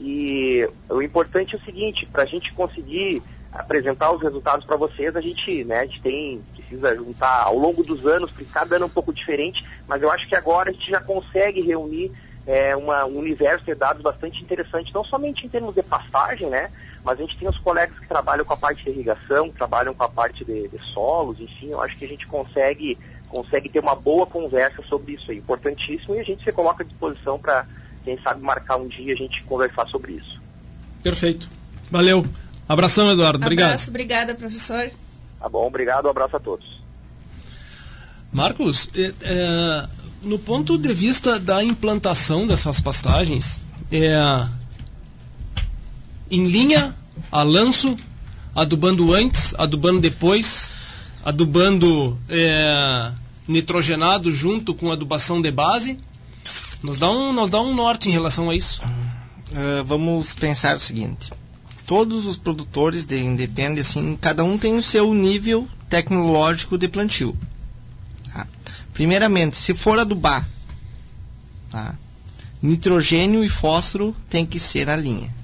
E o importante é o seguinte, para a gente conseguir apresentar os resultados para vocês, a gente, né, a gente tem, precisa juntar ao longo dos anos, porque cada ano é um pouco diferente, mas eu acho que agora a gente já consegue reunir é, uma, um universo de dados bastante interessante, não somente em termos de pastagem, né, mas a gente tem os colegas que trabalham com a parte de irrigação, que trabalham com a parte de, de solos, enfim, eu acho que a gente consegue, consegue ter uma boa conversa sobre isso aí, importantíssimo, e a gente se coloca à disposição para, quem sabe, marcar um dia e a gente conversar sobre isso. Perfeito. Valeu. Abração, Eduardo. Obrigado. Abraço, obrigada, professor. Tá bom, obrigado, um abraço a todos. Marcos, é, é, no ponto de vista da implantação dessas pastagens, é, em linha, a lanço, adubando antes, adubando depois, adubando é, nitrogenado junto com adubação de base, nos dá um, nos dá um norte em relação a isso. Uh, vamos pensar o seguinte: todos os produtores de assim, cada um tem o seu nível tecnológico de plantio. Tá? Primeiramente, se for adubar, tá? nitrogênio e fósforo tem que ser na linha.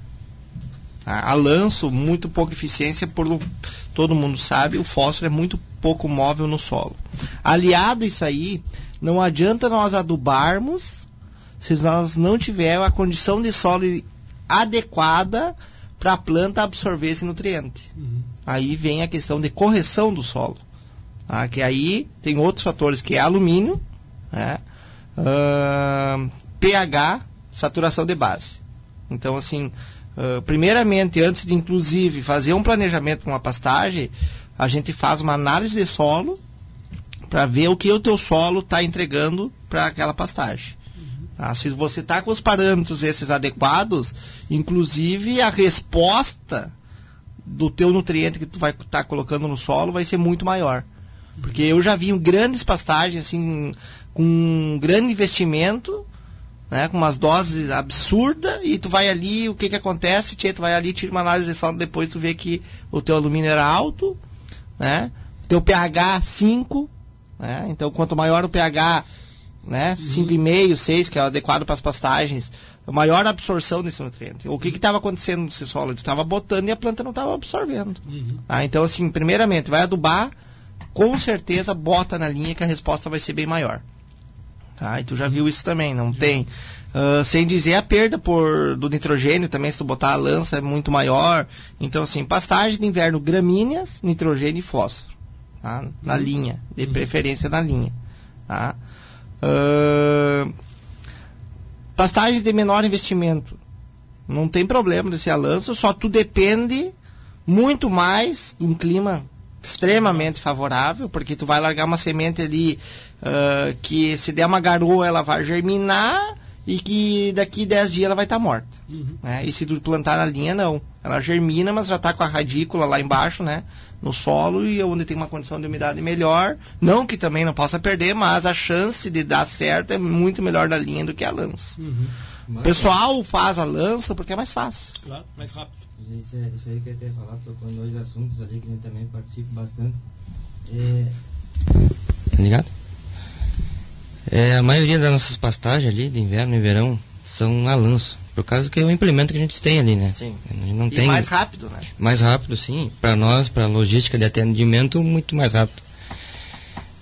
Tá? A lanço, muito pouca eficiência, por todo mundo sabe, o fósforo é muito pouco móvel no solo. Aliado a isso aí, não adianta nós adubarmos se nós não tivermos a condição de solo adequada para a planta absorver esse nutriente. Uhum. Aí vem a questão de correção do solo. Tá? Que aí tem outros fatores, que é alumínio, né? uh, pH, saturação de base. Então, assim, uh, primeiramente, antes de inclusive fazer um planejamento com uma pastagem, a gente faz uma análise de solo para ver o que o teu solo está entregando para aquela pastagem. Tá? Se você está com os parâmetros esses adequados, inclusive a resposta do teu nutriente que tu vai estar tá colocando no solo vai ser muito maior. Porque eu já vi grandes pastagens assim com um grande investimento, né, com umas doses absurdas e tu vai ali, o que que acontece? Tchê, tu vai ali, tira uma análise de solo, depois tu vê que o teu alumínio era alto, né? Teu pH 5, né? Então quanto maior o pH, né? 5,5, 6, que é o adequado para as pastagens, maior absorção desse nutriente. O que estava acontecendo nesse solo? Ele estava botando e a planta não estava absorvendo. Uhum. Tá? Então, assim, primeiramente, vai adubar, com certeza bota na linha que a resposta vai ser bem maior. Tá? E tu já viu isso também, não já. tem. Uh, sem dizer a perda por, do nitrogênio também, se tu botar a lança é muito maior. Então, assim, pastagem de inverno, gramíneas, nitrogênio e fósforo. Tá? Na uhum. linha, de uhum. preferência na linha. Tá? Uh, pastagens de menor investimento. Não tem problema desse alanço, só tu depende muito mais de um clima extremamente favorável, porque tu vai largar uma semente ali uh, que se der uma garoa ela vai germinar e que daqui 10 dias ela vai estar tá morta. Uhum. Né? E se tu plantar na linha, não. Ela germina, mas já está com a radícula lá embaixo, né? no solo e onde tem uma condição de umidade melhor. Não que também não possa perder, mas a chance de dar certo é muito melhor da linha do que a lança. Uhum. O pessoal faz a lança porque é mais fácil. Claro, mais rápido. Isso, é, isso aí que eu ia falar, tocando dois assuntos ali que eu também participo bastante. É... Tá ligado? É, a maioria das nossas pastagens ali, de inverno e verão, são a lança. Por causa que é o implemento que a gente tem ali, né? Sim. Não e tem... mais rápido, né? Mais rápido, sim. Para nós, para logística de atendimento, muito mais rápido.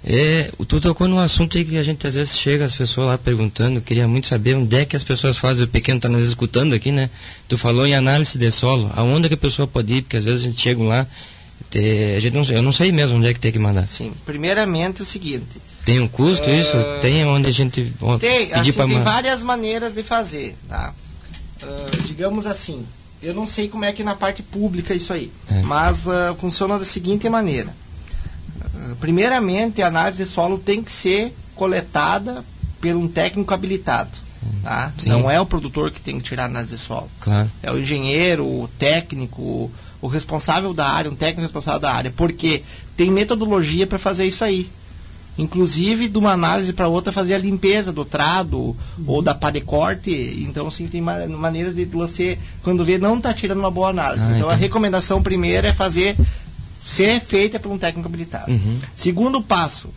É, tu tocou num assunto aí que a gente às vezes chega as pessoas lá perguntando, queria muito saber onde é que as pessoas fazem, o pequeno está nos escutando aqui, né? Tu falou em análise de solo, aonde é que a pessoa pode ir, porque às vezes a gente chega lá, te, a gente não, eu não sei mesmo onde é que tem que mandar. Sim, primeiramente o seguinte. Tem um custo isso? Tem onde a gente tem, pedir assim, para Tem várias maneiras de fazer, tá? uh, digamos assim, eu não sei como é que na parte pública isso aí, é. mas uh, funciona da seguinte maneira. Primeiramente, a análise de solo tem que ser coletada por um técnico habilitado. Tá? Não é o produtor que tem que tirar a análise de solo. Claro. É o engenheiro, o técnico, o responsável da área, um técnico responsável da área. Porque tem metodologia para fazer isso aí. Inclusive, de uma análise para outra, fazer a limpeza do trado ou da pá de corte. Então, assim, tem ma- maneiras de você, quando vê, não está tirando uma boa análise. Ah, então, a entendi. recomendação primeira é fazer, ser feita por um técnico habilitado. Uhum. Segundo passo,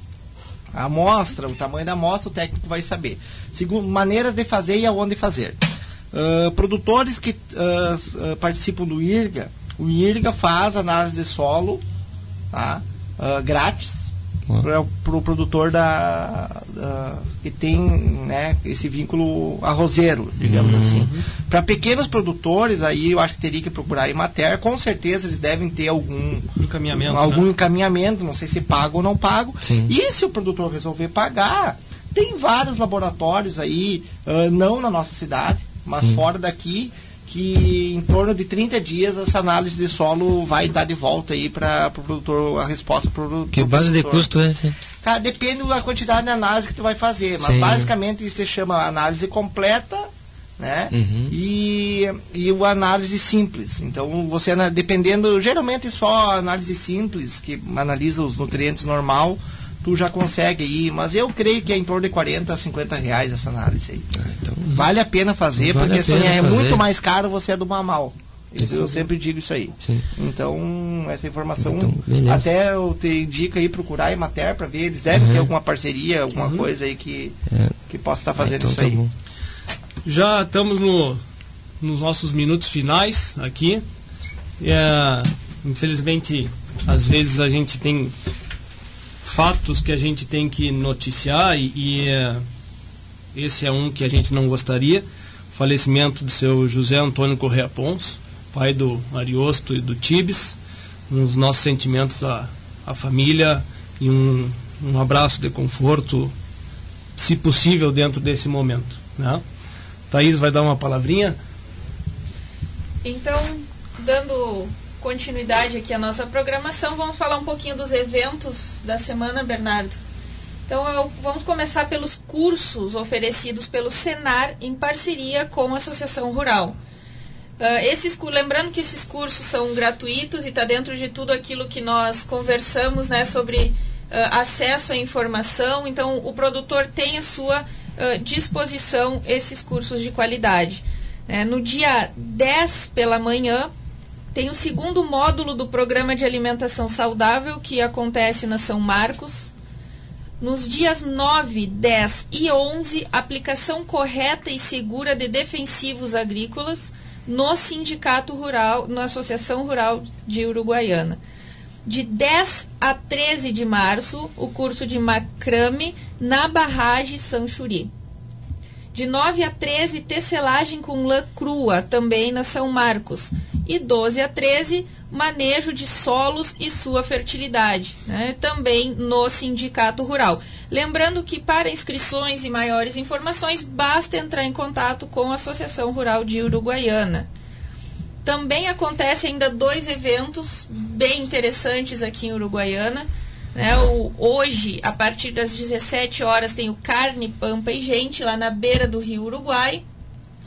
a amostra, o tamanho da amostra, o técnico vai saber. Segundo, maneiras de fazer e aonde fazer. Ah, produtores que s- ah, participam do IRGA, o IRGA faz análise de solo tá? Grátis para o pro produtor da, da- que tem né, esse vínculo arrozeiro, digamos Uhum. assim. Para pequenos produtores, aí eu acho que teria que procurar a Emater, com certeza eles devem ter algum Encaminhamento, algum né? encaminhamento, não sei se pago ou não pago. Sim. E se o produtor resolver pagar, tem vários laboratórios aí, ah, não na nossa cidade, mas Sim. fora daqui, que em torno de 30 dias essa análise de solo vai dar de volta aí para o pro produtor, a resposta para o Que base de custo é? Cara, depende da quantidade de análise que tu vai fazer, mas Sim. basicamente isso se chama análise completa, né? Uhum. E, e o análise simples. Então, você, dependendo, geralmente só análise simples, que analisa os nutrientes normal, tu já consegue ir. Mas eu creio que é em torno de 40 a 50 reais essa análise aí. vale a pena fazer, Vale porque assim, pena é fazer. muito mais caro você adubar mal. Isso Então- eu sempre digo isso aí. Sim. Então, essa informação, Então, até eu te indico aí procurar a Emater para ver, eles devem Uhum. ter alguma parceria, alguma coisa aí que, É. que possa estar fazendo então isso tá aí. bom. Já estamos no, nos nossos minutos finais aqui. É, infelizmente, às vezes a gente tem fatos que a gente tem que noticiar e, e, é, esse é um que a gente não gostaria. Falecimento do seu José Antônio Correa Pons, pai do Ariosto e do Tibes. Os nossos sentimentos à, à família e um, um abraço de conforto, se possível, dentro desse momento. Né? Thaís vai dar uma palavrinha. Então, dando continuidade aqui à nossa programação, vamos falar um pouquinho dos eventos da semana, Bernardo. Então, eu- vamos começar pelos cursos oferecidos pelo Senar em parceria com a Associação Rural. Ah, esses, lembrando que esses cursos são gratuitos e está dentro de tudo aquilo que nós conversamos né, sobre ah, acesso à informação. Então, o produtor tem à sua ah, disposição esses cursos de qualidade. né. no dia 10 pela manhã, tem o segundo módulo do programa de alimentação saudável que acontece na São Marcos. Nos dias 9, 10 e 11, aplicação correta e segura de defensivos agrícolas no Sindicato Rural, na Associação Rural de Uruguaiana. De 10 a 13 de março, o curso de macrame na barragem Sanchuri. De 9 a 13, tecelagem com lã crua, também na São Marcos. E 12 a 13, manejo de solos e sua fertilidade, né? também no Sindicato Rural. Lembrando que para inscrições e maiores informações, basta entrar em contato com a Associação Rural de Uruguaiana. Também acontece ainda dois eventos bem interessantes aqui em Uruguaiana. Né? O, hoje, a partir das 17 horas, tem o Carne, Pampa e Gente, lá na beira do Rio Uruguai.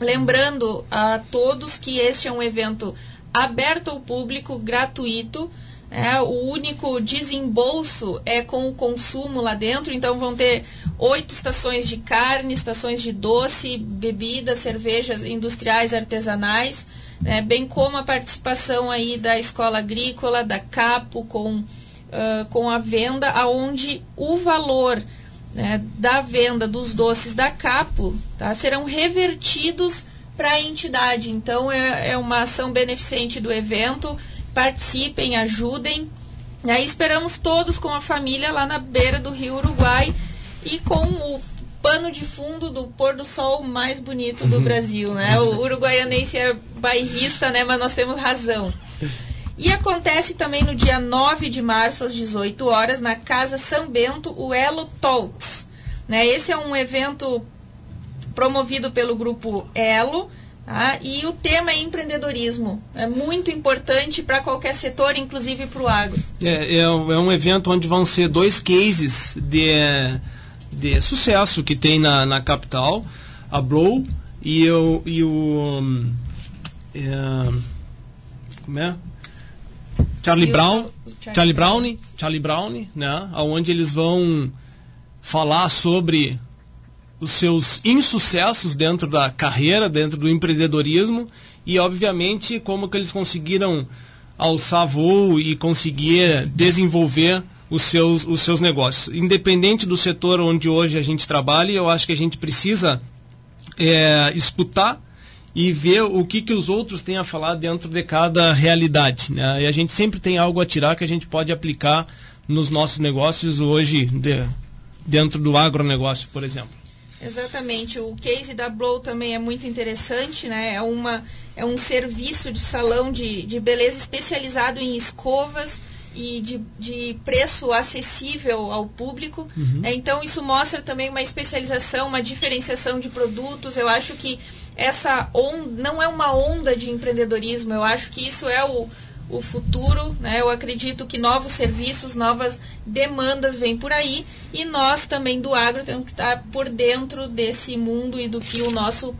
Lembrando a todos que este é um evento aberto ao público, gratuito. É, o único desembolso é com o consumo lá dentro, então vão ter oito estações de carne, estações de doce, bebidas, cervejas industriais, artesanais, né, bem como a participação aí da escola agrícola, da Capo, com, com a venda, aonde o valor né, da venda dos doces da Capo tá, serão revertidos para a entidade. Então é, é uma ação beneficente do evento. Participem, ajudem. E aí esperamos todos com a família lá na beira do Rio Uruguai e com o pano de fundo do pôr do sol mais bonito do Uhum. Brasil, né? O uruguaianense é bairrista, né? Mas nós temos razão. E acontece também no dia 9 de março, às 18 horas, na Casa São Bento, o Elo Talks. Né? Esse é um evento promovido pelo grupo Elo, tá? e o tema é empreendedorismo. É muito importante para qualquer setor, inclusive para o agro. É, é, um- é um evento onde vão ser dois cases de, de sucesso que tem na, na capital, a Blow e o. E o hum, é, como é? Charlie Brown, Charlie Charlie Brown, Charlie Brown, né? Onde eles vão falar sobre os seus insucessos dentro da carreira, dentro do empreendedorismo e, obviamente, como que eles conseguiram alçar voo e conseguir desenvolver os seus, os seus negócios. Independente do setor onde hoje a gente trabalha, eu acho que a gente precisa é, escutar e ver o que, que os outros têm a falar dentro de cada realidade. Né? E a gente sempre tem algo a tirar que a gente pode aplicar nos nossos negócios hoje, de, dentro do agronegócio, por exemplo. Exatamente. O case da Blow também é muito interessante, né? É, uma, é um serviço de salão de, de beleza especializado em escovas e de, de preço acessível ao público. Uhum. É, então, isso mostra também uma especialização, uma diferenciação de produtos. Eu acho que essa onda não é uma onda de empreendedorismo, eu acho que isso é o, o futuro, né? Eu acredito que novos serviços, novas demandas vêm por aí e nós também do agro temos que estar por dentro desse mundo e do que o nosso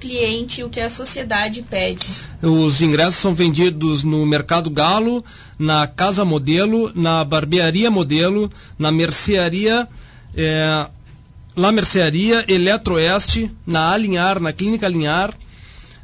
cliente, o que a sociedade pede. Os ingressos são vendidos no Mercado Galo, na Casa Modelo, na Barbearia Modelo, na Mercearia é, La Mercearia, Eletroeste, na Alinhar, na Clínica Alinhar,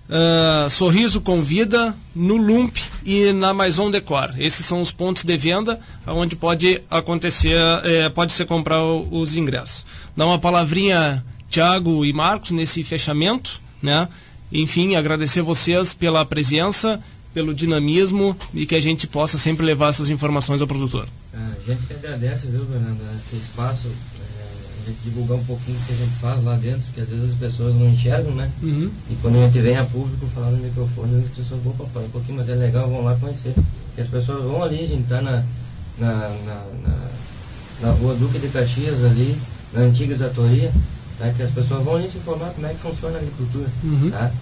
uh, Sorriso Convida, no Lump e na Maison Decor. Esses são os pontos de venda onde pode acontecer, eh, pode ser comprar os ingressos. Dá uma palavrinha, Tiago e Marcos, nesse fechamento, né? Enfim, agradecer vocês pela presença, pelo dinamismo e que a gente possa sempre levar essas informações ao produtor. Ah, a gente que agradece, viu, Fernando, esse espaço a gente divulgar um pouquinho o que a gente faz lá dentro, que às vezes as pessoas não enxergam, né? Uhum. E quando a gente vem a público falar no microfone, as pessoas vão papai, um pouquinho, mas é legal, vão lá conhecer. E as pessoas vão ali, a gente tá na, na, na, na, na rua Duque de Caxias ali, na antiga Zatoria, tá? que as pessoas vão ali se informar como é que funciona a agricultura. Uhum. Tá?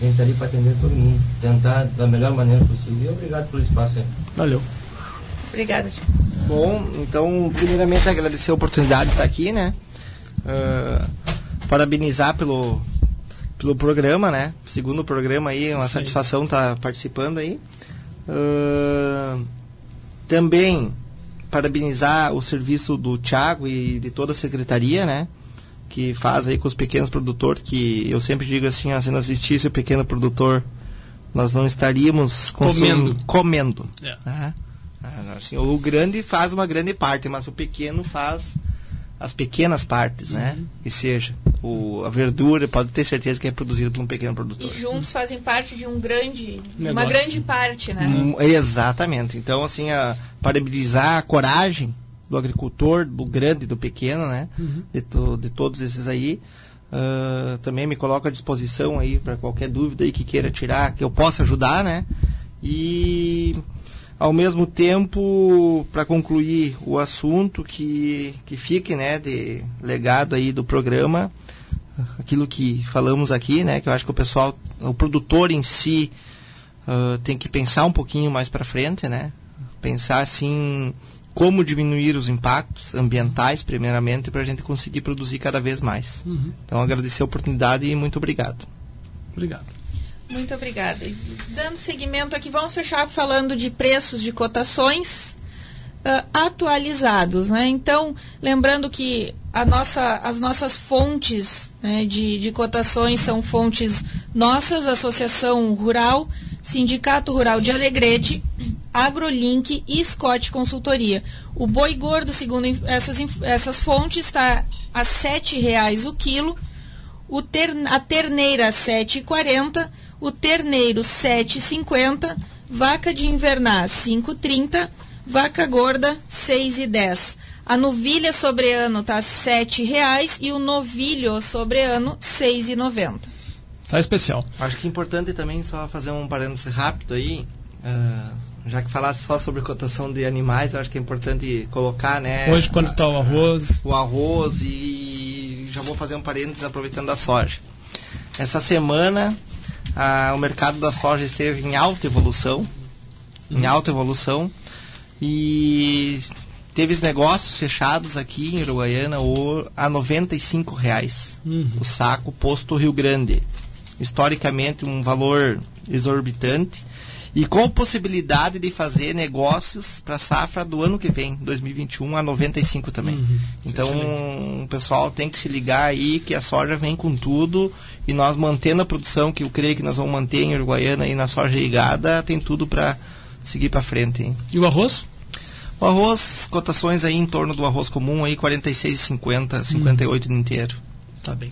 a gente está ali para atender todo mundo, tentar da melhor maneira possível. E obrigado pelo espaço aí. Valeu. Obrigada. Bom, então, primeiramente agradecer a oportunidade de estar aqui, né? Uh, parabenizar pelo, pelo programa, né? Segundo programa aí, uma Sim. satisfação estar tá participando aí. Uh, também parabenizar o serviço do Thiago e de toda a secretaria, né? Que faz aí com os pequenos produtores, que eu sempre digo assim, ó, se não existisse o pequeno produtor, nós não estaríamos comendo. comendo né? assim, o grande faz uma grande parte, mas o pequeno faz as pequenas partes, né? uhum. Que seja o, a verdura, pode ter certeza que é produzida por um pequeno produtor. E juntos fazem parte de um grande, de uma grande parte, né? Um, exatamente. Então, assim, a, parabenizar a coragem do agricultor, do grande, do pequeno, né? Uhum. De, to, de todos esses aí. Uh, também me coloco à disposição aí para qualquer dúvida aí que queira tirar, que eu possa ajudar, né? E ao mesmo tempo, para concluir o assunto, que, que fique né, de legado aí do programa, aquilo que falamos aqui, né, que eu acho que o pessoal, o produtor em si, uh, tem que pensar um pouquinho mais para frente, né? Pensar assim como diminuir os impactos ambientais, primeiramente, para a gente conseguir produzir cada vez mais. Uhum. Então, agradecer a oportunidade e muito obrigado. Obrigado. Muito obrigada. Dando seguimento aqui, vamos fechar falando de preços de cotações uh, atualizados. Né? Então, lembrando que a nossa, as nossas fontes né, de, de cotações são fontes nossas, Associação Rural, Sindicato Rural de Alegrete, AgroLink e Scott Consultoria. O boi gordo, segundo essas, essas fontes, está a R$ 7,00 o quilo, o ter, a terneira R$ 7,40 o terneiro 7,50, vaca de invernar 5,30, vaca gorda 6,10. A novilha sobre ano está R$ 7,00 e o novilho sobre ano R$ 6,90. Tá especial. Acho que é importante também só fazer um parêntese rápido aí. Uh, já que falasse só sobre cotação de animais, acho que é importante colocar, né? Hoje quanto está o arroz? O arroz e já vou fazer um parênteses aproveitando a soja. Essa semana ah, o mercado da soja esteve em alta evolução, uhum. em alta evolução, e teve negócios fechados aqui em Uruguaiana a R$ reais uhum. o saco posto Rio Grande. Historicamente um valor exorbitante e com possibilidade de fazer negócios para a safra do ano que vem, 2021 a 95 também. Uhum. Então, o pessoal tem que se ligar aí que a soja vem com tudo e nós mantendo a produção que eu creio que nós vamos manter em Uruguaiana e na soja irrigada, tem tudo para seguir para frente. Hein? E o arroz? O arroz, cotações aí em torno do arroz comum aí 46,50, 58 no inteiro. Tá bem.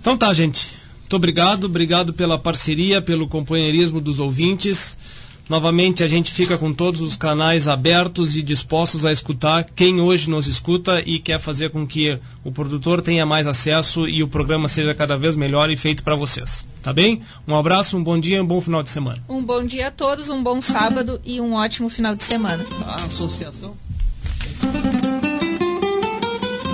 Então tá, gente. Muito obrigado, obrigado pela parceria, pelo companheirismo dos ouvintes. Novamente a gente fica com todos os canais abertos e dispostos a escutar quem hoje nos escuta e quer fazer com que o produtor tenha mais acesso e o programa seja cada vez melhor e feito para vocês. Tá bem? Um abraço, um bom dia e um bom final de semana. Um bom dia a todos, um bom sábado e um ótimo final de semana. A associação.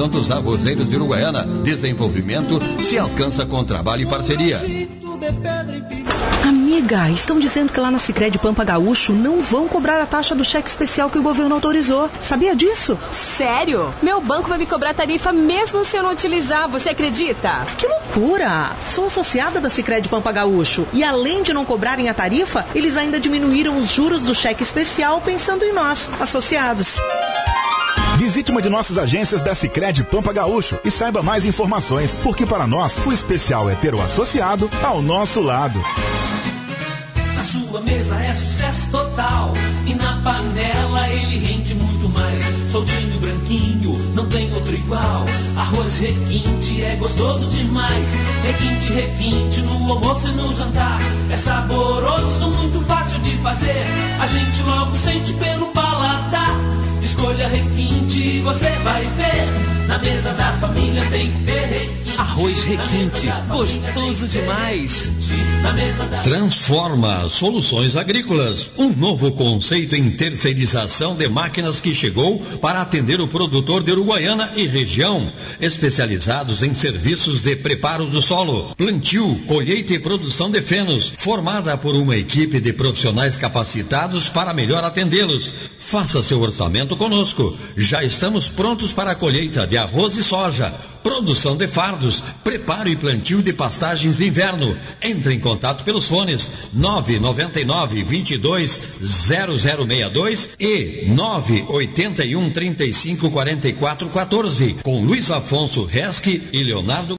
Associação dos Arrozeiros de Uruguaiana. Desenvolvimento se alcança com trabalho e parceria. Amiga, estão dizendo que lá na Sicredi Pampa Gaúcho não vão cobrar a taxa do cheque especial que o governo autorizou. Sabia disso? Sério? Meu banco vai me cobrar tarifa mesmo se eu não utilizar, você acredita? Que loucura! Sou associada da Sicredi Pampa Gaúcho e além de não cobrarem a tarifa, eles ainda diminuíram os juros do cheque especial pensando em nós, associados. Visite uma de nossas agências da Sicredi Pampa Gaúcho e saiba mais informações, porque para nós o especial é ter o associado ao nosso lado. Sua mesa é sucesso total e na panela ele rende muito mais. Soltinho, branquinho, não tem outro igual. Arroz requinte é gostoso demais. Requinte, requinte no almoço e no jantar. É saboroso, muito fácil de fazer. A gente logo sente pelo paladar. Escolha requinte você vai ver. Na mesa da família tem que ter requinte. Arroz requinte, gostoso demais. Transforma Soluções Agrícolas, um novo conceito em terceirização de máquinas que chegou para atender o produtor de Uruguaiana e região, especializados em serviços de preparo do solo, plantio, colheita e produção de fenos, formada por uma equipe de profissionais capacitados para melhor atendê-los. Faça seu orçamento conosco. Já estamos prontos para a colheita de arroz e soja, produção de fardos, preparo e plantio de pastagens de inverno. Entre em contato pelos fones 999 22 0062 e 981 35 44 14 com Luiz Afonso Resque e Leonardo